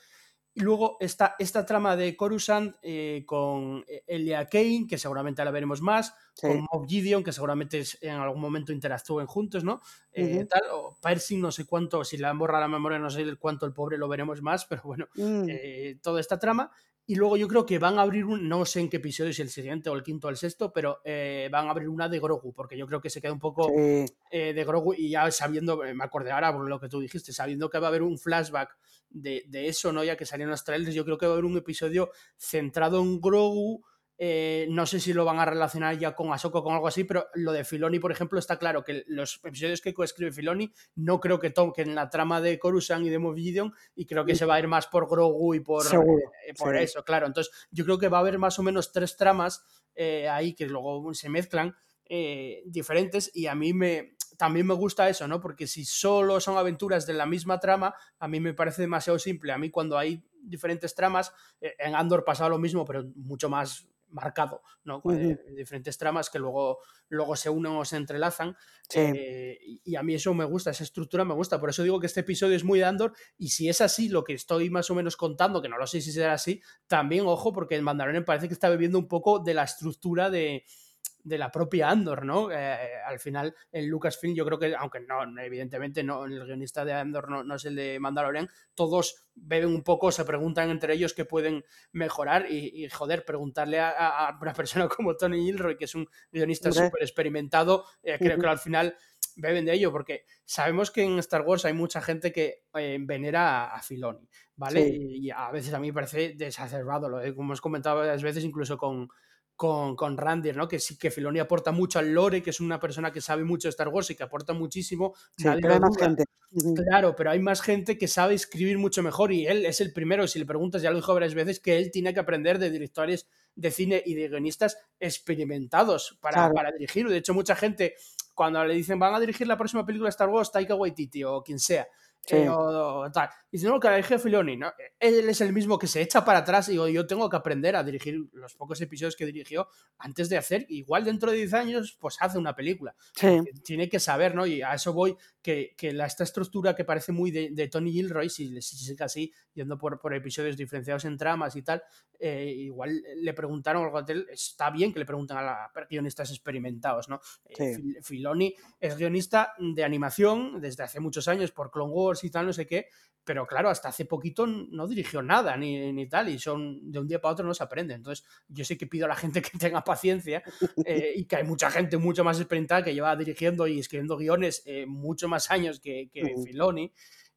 Y luego está esta trama de Coruscant eh, con Elia Kane, que seguramente la veremos más, sí. con Moff Gideon, que seguramente en algún momento interactúen juntos, ¿no? Eh, Ujú. tal, o Percy, no sé cuánto, si le han borrado la memoria, no sé cuánto el pobre lo veremos más, pero bueno, Mm, eh, toda esta trama. Y luego yo creo que van a abrir un, no sé en qué episodio, si el siguiente o el quinto o el sexto, pero eh, van a abrir una de Grogu, porque yo creo que se queda un poco sí, eh, de Grogu y ya sabiendo, eh, me acordé ahora por lo que tú dijiste, sabiendo que va a haber un flashback de, de eso, ¿no? Ya que salieron los trailers, yo creo que va a haber un episodio centrado en Grogu. eh, no sé si lo van a relacionar ya con Ahsoka o con algo así, pero lo de Filoni, por ejemplo, está claro que los episodios que coescribe Filoni no creo que toquen la trama de Coruscant y de Moff Gideon y creo que Mm. se va a ir más por Grogu y por, Seguro, eh, por sí. eso, claro. Entonces, yo creo que va a haber más o menos tres tramas eh, ahí que luego se mezclan eh, diferentes y a mí me también me gusta eso, ¿no? Porque si solo son aventuras de la misma trama, a mí me parece demasiado simple. A mí cuando hay diferentes tramas, eh, en Andor pasaba lo mismo, pero mucho más marcado, ¿no? Eh, diferentes tramas que luego, luego se unen o se entrelazan. Sí. eh, y, y a mí eso me gusta, esa estructura me gusta. Por eso digo que este episodio es muy de Andor. Y si es así, lo que estoy más o menos contando, que no lo sé si será así, también, ojo, porque el Mandalorian parece que está bebiendo un poco de la estructura de, de la propia Andor, ¿no? Eh, al final, en Lucasfilm, yo creo que, aunque no, evidentemente, no, el guionista de Andor no, no es el de Mandalorian, todos beben un poco, se preguntan entre ellos qué pueden mejorar y, y, joder, preguntarle a, a, una persona como Tony Gilroy, que es un guionista súper experimentado, eh, creo que al final beben de ello, porque sabemos que en Star Wars hay mucha gente que eh, venera a, a Filoni, ¿vale? Sí. Y, y a veces a mí me parece desacerbado, lo, como hemos comentado varias veces, incluso con, con, con Randir, ¿no? Que sí que Filoni aporta mucho al lore, que es una persona que sabe mucho de Star Wars y que aporta muchísimo. Sí, nadie pero lo hay más duda. gente. Ujú. Claro, pero hay más gente que sabe escribir mucho mejor y él es el primero, si le preguntas, ya lo dijo varias veces, que él tiene que aprender de directores de cine y de guionistas experimentados para, Claro. para dirigir. De hecho, mucha gente, cuando le dicen van a dirigir la próxima película de Star Wars, Taika Waititi o quien sea, Sí. Eh, o, tal. Y dice, no, que la dirige Filoni, ¿no? Él es el mismo que se echa para atrás y digo, yo tengo que aprender a dirigir los pocos episodios que dirigió antes de hacer, igual dentro de 10 años, pues hace una película. Sí. Tiene que saber, ¿no? Y a eso voy, que, que la, esta estructura que parece muy de, de Tony Gilroy, si, si sigue así, yendo por, por, episodios diferenciados en tramas y tal, eh, igual le preguntaron algo a él, está bien que le pregunten a la guionistas experimentados, ¿no? Eh, Sí. Filoni es guionista de animación desde hace muchos años por Clone Wars y tal, no sé qué, pero claro, hasta hace poquito no dirigió nada ni, ni tal, y son de un día para otro no se aprende. Entonces, yo sí que pido a la gente que tenga paciencia eh, y que hay mucha gente mucho más experimentada que lleva dirigiendo y escribiendo guiones eh, mucho más años que, que. Filoni.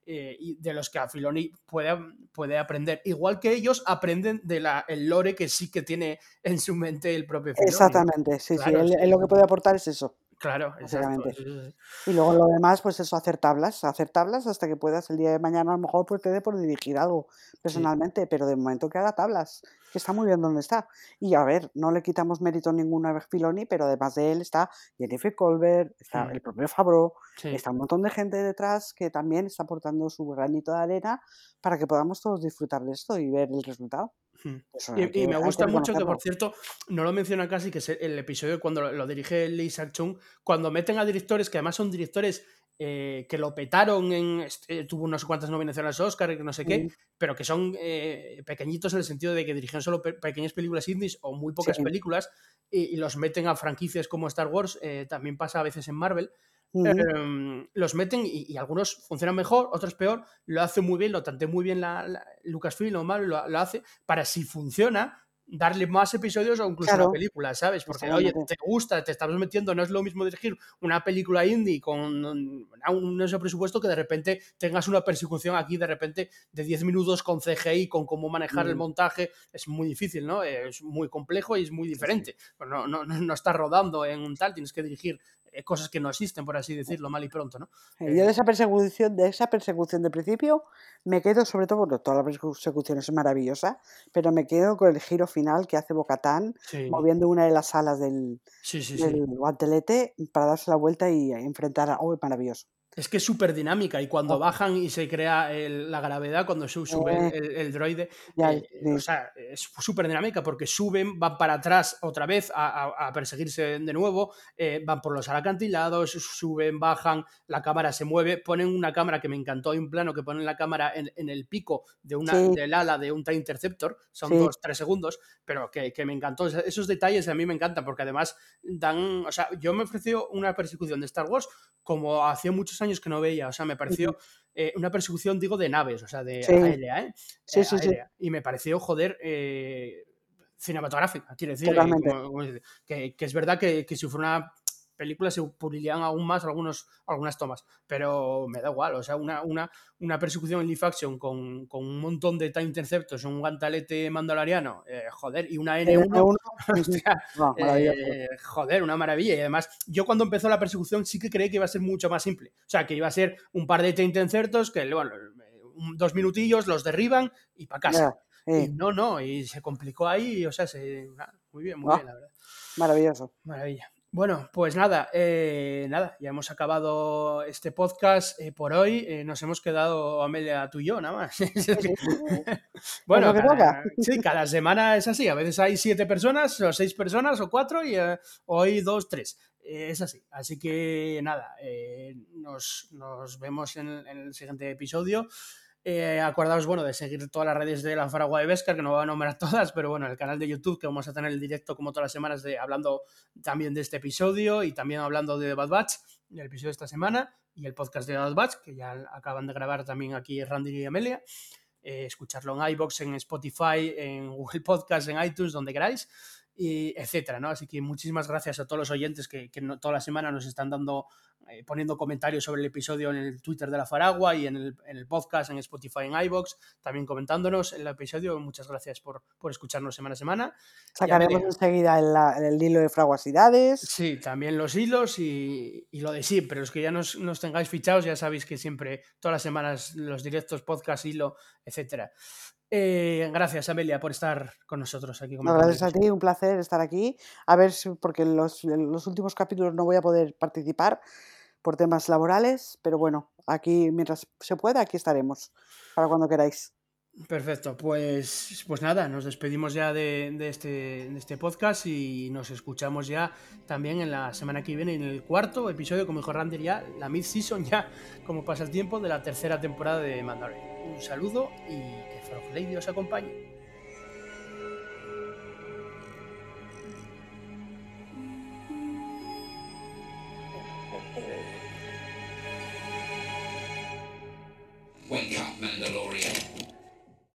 eh, y de los que a Filoni puede, puede aprender. Igual que ellos aprenden del el lore que sí que tiene en su mente el propio Filoni. Exactamente, sí, Claro, sí. sí. Él, él lo que puede aportar es eso. Claro, sí. Y luego lo demás, pues eso, hacer tablas, hacer tablas hasta que puedas el día de mañana a lo mejor pues te dé por dirigir algo personalmente, pero de momento que haga tablas, que está muy bien donde está. Y a ver, no le quitamos mérito ninguno a Filoni, pero además de él está Jennifer Colbert, está el propio Fabro, Sí. está un montón de gente detrás que también está aportando su granito de arena para que podamos todos disfrutar de esto y ver el resultado. Mm. Hay Y, que- y me gusta mucho que, por cierto, no lo menciona casi, que es el episodio cuando lo, lo dirige Lee Isaac-Chung, cuando meten a directores, que además son directores eh, que lo petaron, en, este, tuvo unas cuantas nominaciones a Oscar, no sé qué, pero que son eh, pequeñitos en el sentido de que dirigen solo pe- pequeñas películas indies o muy pocas Sí. películas y, y los meten a franquicias como Star Wars, eh, también pasa a veces en Marvel. Em, los meten y, y algunos funcionan mejor, otros peor, lo hace muy bien, lo tanteé muy bien la, la- Lucasfilm o Marvel, lo, lo hace para si funciona darle más episodios o incluso Claro. una película, ¿sabes? Porque, oye, te gusta, te estamos metiendo, no es lo mismo dirigir una película indie con un, un ese presupuesto que de repente tengas una persecución aquí de repente de 10 minutos con CGI, con cómo manejar el Mm. montaje, es muy difícil, ¿no? Es muy complejo y es muy diferente. No, no, no, no estás rodando en un tal, tienes que dirigir cosas que no existen, por así decirlo, mal y pronto, ¿no? Eh, Yo de esa persecución, de esa persecución de principio, me quedo sobre todo, porque toda la persecución es maravillosa, pero me quedo con el giro final que hace Bocatán Sí, moviendo una de las alas del, sí, sí. sí. del guantelete para darse la vuelta y enfrentar a. ¡Oh, maravilloso! Es que es súper dinámica y cuando Oh. bajan y se crea el- la gravedad, cuando su- sube Eh, el, droide, ya, eh, sí. o sea, es súper dinámica porque suben, van para atrás otra vez a, a- a perseguirse de nuevo, eh, van por los acantilados, suben, bajan, la cámara se mueve, ponen una cámara que me encantó, hay un plano que ponen la cámara en, en el pico de una, Sí. del ala de un TIE Interceptor, son Sí. dos, tres segundos, pero que, que me encantó. Esos detalles a mí me encantan porque además dan, o sea, yo me ofreció una persecución de Star Wars como hacía muchos años que no veía, o sea, me pareció eh, una persecución, digo, de naves, o sea, de Sí. aérea, ¿eh? Sí, Eh, sí, aérea. Y me pareció, joder, eh, cinematográfica, quiero decir, como- como dice, que, que es verdad que, que si fuera una película se pulirían aún más algunos, algunas tomas, pero me da igual, o sea, una, una, una persecución en live action con, con un montón de time interceptos, un guantalete mandaloriano, eh, joder, y una El N1, N1, hostia, no, maravilloso. eh, joder, una maravilla. Y además, yo cuando empezó la persecución sí que creí que iba a ser mucho más simple. O sea, que iba a ser un par de incertos que, bueno, dos minutillos, los derriban y para casa. Sí, no, no, y se complicó ahí, o sea, se, muy bien, muy Ah. bien, la verdad. maravilloso. Maravilla. Bueno, pues nada, eh, nada, ya hemos acabado este podcast eh, por hoy. Eh, nos hemos quedado, Amelia, tú y yo, nada más. bueno, cada, sí, cada semana es así. A veces hay siete personas, o seis personas, o cuatro, y eh, hoy dos, tres. Es así. Así que nada, eh, nos, nos vemos en, en el siguiente episodio. Eh, acordaos, bueno, de seguir todas las redes de la Faragua de Vescar, que no voy a nombrar todas, pero bueno, el canal de YouTube, que vamos a tener el directo como todas las semanas, de, hablando también de este episodio y también hablando de Bad Batch, el episodio de esta semana, y el podcast de Bad Batch, que ya acaban de grabar también aquí Randy y Amelia. Eh, escucharlo en iBox, en Spotify, en Google Podcast, en iTunes, donde queráis, y etcétera, ¿no? Así que muchísimas gracias a todos los oyentes que, que no, toda la semana nos están dando, eh, poniendo comentarios sobre el episodio en el Twitter de la Faragua y en el, en el podcast, en Spotify, en iBox, también comentándonos el episodio. Muchas gracias por, por escucharnos semana a semana. Sacaremos enseguida el, el hilo de fraguasidades. Sí, también los hilos y, y lo de siempre. Los que ya nos, nos tengáis fichados, ya sabéis que siempre, todas las semanas, los directos, podcast, hilo, etcétera. Eh, gracias, Amelia, por estar con nosotros aquí. No, comentando gracias a ti, un placer estar aquí. A ver si, porque en los, en los últimos capítulos no voy a poder participar por temas laborales, pero bueno, aquí mientras se pueda, aquí estaremos para cuando queráis. Perfecto, pues, pues nada, nos despedimos ya de, de este, de este podcast y nos escuchamos ya también en la semana que viene en el cuarto episodio, como dijo Rander ya, la mid-season ya, como pasa el tiempo, de la tercera temporada de Mandalorian. Un saludo y Frog Lady os acompañe.